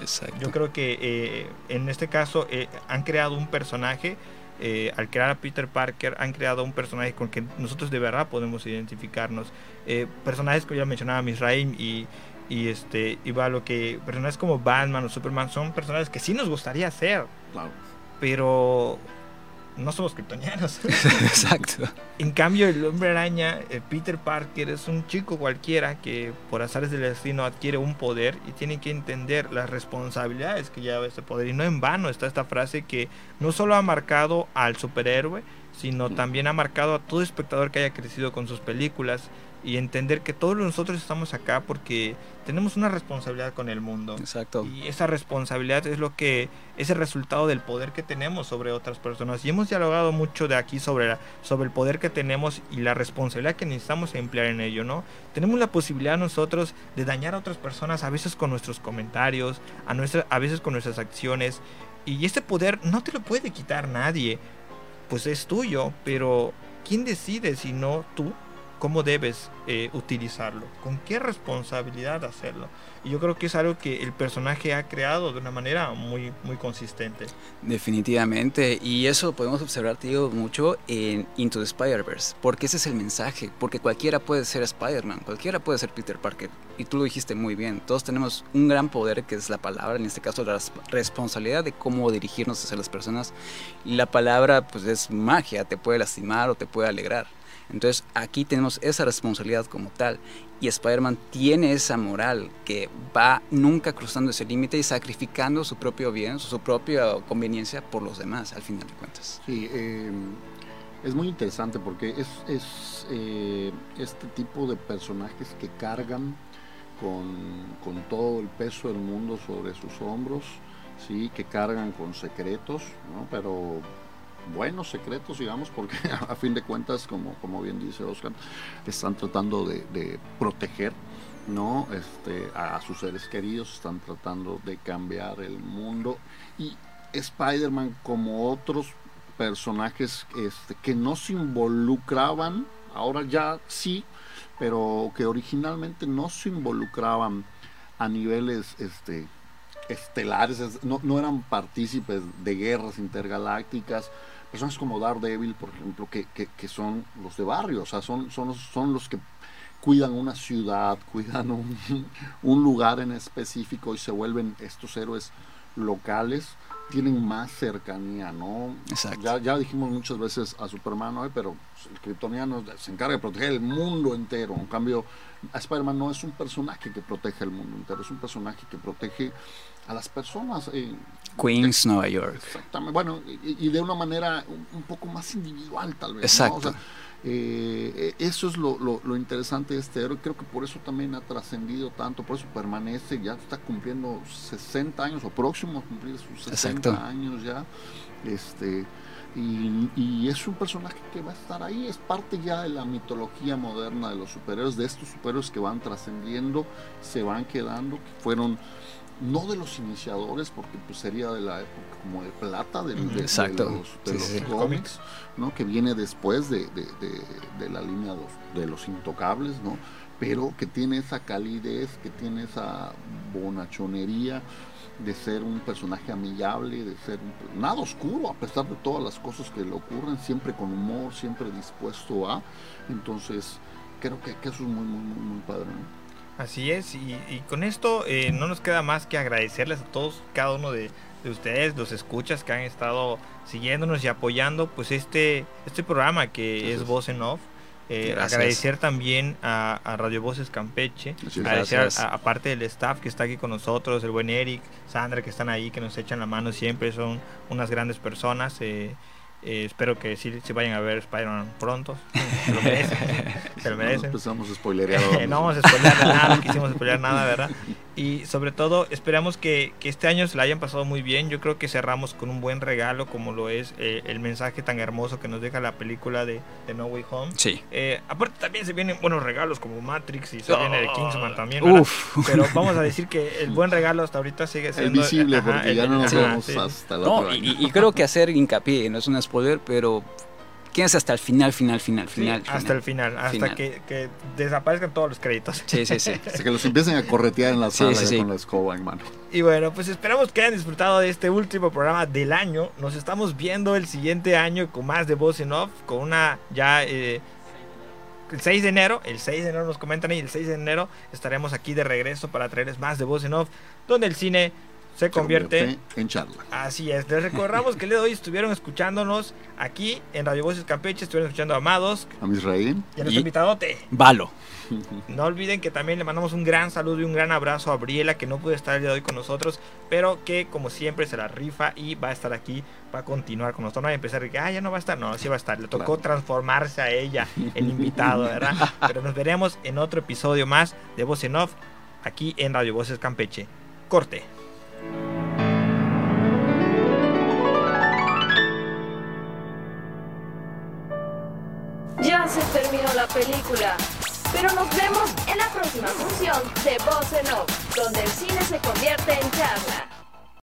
Exacto. Yo creo que eh, en este caso eh, han creado un personaje eh, al crear a Peter Parker han creado un personaje con que nosotros de verdad podemos identificarnos. Eh, personajes que ya mencionaba Misraim y, y este y va lo que personajes como Batman o Superman son personajes que sí nos gustaría ser, Claro. pero no somos kryptonianos. *laughs* Exacto. En cambio, el hombre araña, eh, Peter Parker, es un chico cualquiera que por azares del destino adquiere un poder y tiene que entender las responsabilidades que lleva ese poder. Y no en vano está esta frase que no solo ha marcado al superhéroe, sino también ha marcado a todo espectador que haya crecido con sus películas y entender que todos nosotros estamos acá porque tenemos una responsabilidad con el mundo. Exacto. Y esa responsabilidad es lo que es el resultado del poder que tenemos sobre otras personas. Y hemos dialogado mucho de aquí sobre, la- sobre el poder que tenemos y la responsabilidad que necesitamos emplear en ello, ¿no? Tenemos la posibilidad nosotros de dañar a otras personas, a veces con nuestros comentarios, a, nuestra, a veces con nuestras acciones. Y este poder no te lo puede quitar nadie. Pues es tuyo, pero ¿quién decide si no tú? Cómo debes eh, utilizarlo, con qué responsabilidad hacerlo. Y yo creo que es algo que el personaje ha creado de una manera muy, muy consistente. Definitivamente, y eso podemos observar, te digo, mucho en Into the Spider-Verse, porque ese es el mensaje, porque cualquiera puede ser Spider-Man, cualquiera puede ser Peter Parker, y tú lo dijiste muy bien, todos tenemos un gran poder que es la palabra, en este caso la res- responsabilidad de cómo dirigirnos hacia las personas, y la palabra pues es magia, te puede lastimar o te puede alegrar. Entonces aquí tenemos esa responsabilidad como tal y Spider-Man tiene esa moral que va nunca cruzando ese límite y sacrificando su propio bien, su propia conveniencia por los demás, al final de cuentas. Sí, eh, es muy interesante porque es, es, eh, este tipo de personajes que cargan con, con todo el peso del mundo sobre sus hombros, sí, que cargan con secretos, ¿no? pero buenos secretos, digamos, porque *laughs* a fin de cuentas, como, como bien dice Oscar, están tratando de, proteger ¿no? este, a sus seres queridos, están tratando de cambiar el mundo y Spider-Man como otros personajes este, que no se involucraban, ahora ya sí, pero que originalmente no se involucraban a niveles este, estelares, es- no, no eran partícipes de guerras intergalácticas, personas como Daredevil, por ejemplo, que, que, que son los de barrio, o sea, son, son, los, son los que cuidan una ciudad, *laughs* cuidan un, un lugar en específico y se vuelven estos héroes locales, tienen más cercanía, ¿no? Exacto. Ya, ya dijimos muchas veces a Superman hoy, pero el kryptoniano se encarga de proteger el mundo entero. En cambio, a Spider-Man no es un personaje que protege el mundo entero, es un personaje que protege a las personas. eh, Queens, Nueva York. Exactamente. Bueno, y, y de una manera un, poco más individual, tal vez. ¿no? Exacto. O sea, eh, eso es lo, lo- lo interesante de este héroe. Creo que por eso también ha trascendido tanto, por eso permanece. Ya está cumpliendo 60 años o próximo a cumplir sus 60 Exacto. años ya. Este. Y, y es un personaje que va a estar ahí, es parte ya de la mitología moderna de los superhéroes, de estos superhéroes que van trascendiendo, se van quedando, que fueron no de los iniciadores, porque pues sería de la época como de plata de, de Exacto. los, de Sí, los sí. cómics, ¿no? que viene después de, de- de- de la línea dos- de los intocables, ¿no? pero que tiene esa calidez, que tiene esa bonachonería de ser un personaje amigable, de ser un- nada oscuro, a pesar de todas las cosas que le ocurren, siempre con humor, siempre dispuesto a. Entonces, creo que, que eso es muy, muy, muy, muy padre. ¿no? Así es, y, y con esto eh, no nos queda más que agradecerles a todos, cada uno de, de ustedes, los escuchas que han estado siguiéndonos y apoyando pues este, este programa que es Voz en Off. Eh, agradecer también a, a Radio Voces Campeche, es. agradecer a- a- aparte del staff que está aquí con nosotros, el buen Eric, Sandra que están ahí, que nos echan la mano siempre, son unas grandes personas. eh, eh, espero que sí, sí vayan a ver Spider-Man pronto, *laughs* se lo merecen, No empezamos a spoilerear. Eh, *laughs* no vamos a spoilear nada, no quisimos spoilear nada, ¿verdad? Y sobre todo, esperamos que, que este año se la hayan pasado muy bien. Yo creo que cerramos con un buen regalo, como lo es eh, el mensaje tan hermoso que nos deja la película de, de No Way Home. Sí. Eh, aparte, también se vienen buenos regalos como Matrix y se viene de Kingsman también. ¿verdad? Uf. Pero vamos a decir que el buen regalo hasta ahorita sigue El siendo. visible, ajá, porque el- ya no nos ajá, vemos sí. hasta el No, y- y creo que hacer hincapié, no es un spoiler, pero quédense hasta el final, final, final, Sí, final. hasta el final, hasta Final. Que, que desaparezcan todos los créditos. Sí, sí, sí. Hasta que los empiecen a corretear en la sala sí, ya sí. con la escoba en mano. Y bueno, pues esperamos que hayan disfrutado de este último programa del año. Nos estamos viendo el siguiente año con más de Voz en Off, con una ya... eh, el 6 de enero, el 6 de enero nos comentan ahí, el 6 de enero estaremos aquí de regreso para traerles más de Voz en Off, donde el cine se, Se convierte en charla. Así es, les recordamos que el día de hoy estuvieron escuchándonos aquí en Radio Voces Campeche, estuvieron escuchando a Amados A Misraín. y a nuestro Y- invitadote. Valo. *laughs* No olviden que también le mandamos un gran saludo y un gran abrazo a Briela que no pudo estar el día de hoy con nosotros, pero que como siempre se la rifa y va a estar aquí, va a continuar con nosotros. No va a empezar que, ah, ya no va a estar, no, sí va a estar. Le tocó Claro. transformarse a ella, el *laughs* invitado, ¿verdad? Pero nos veremos en otro episodio más de Voz en Off, aquí en Radio Voces Campeche. Corte. Ya se terminó la película. Pero nos vemos en la próxima función de Voz en donde el cine se convierte en charla.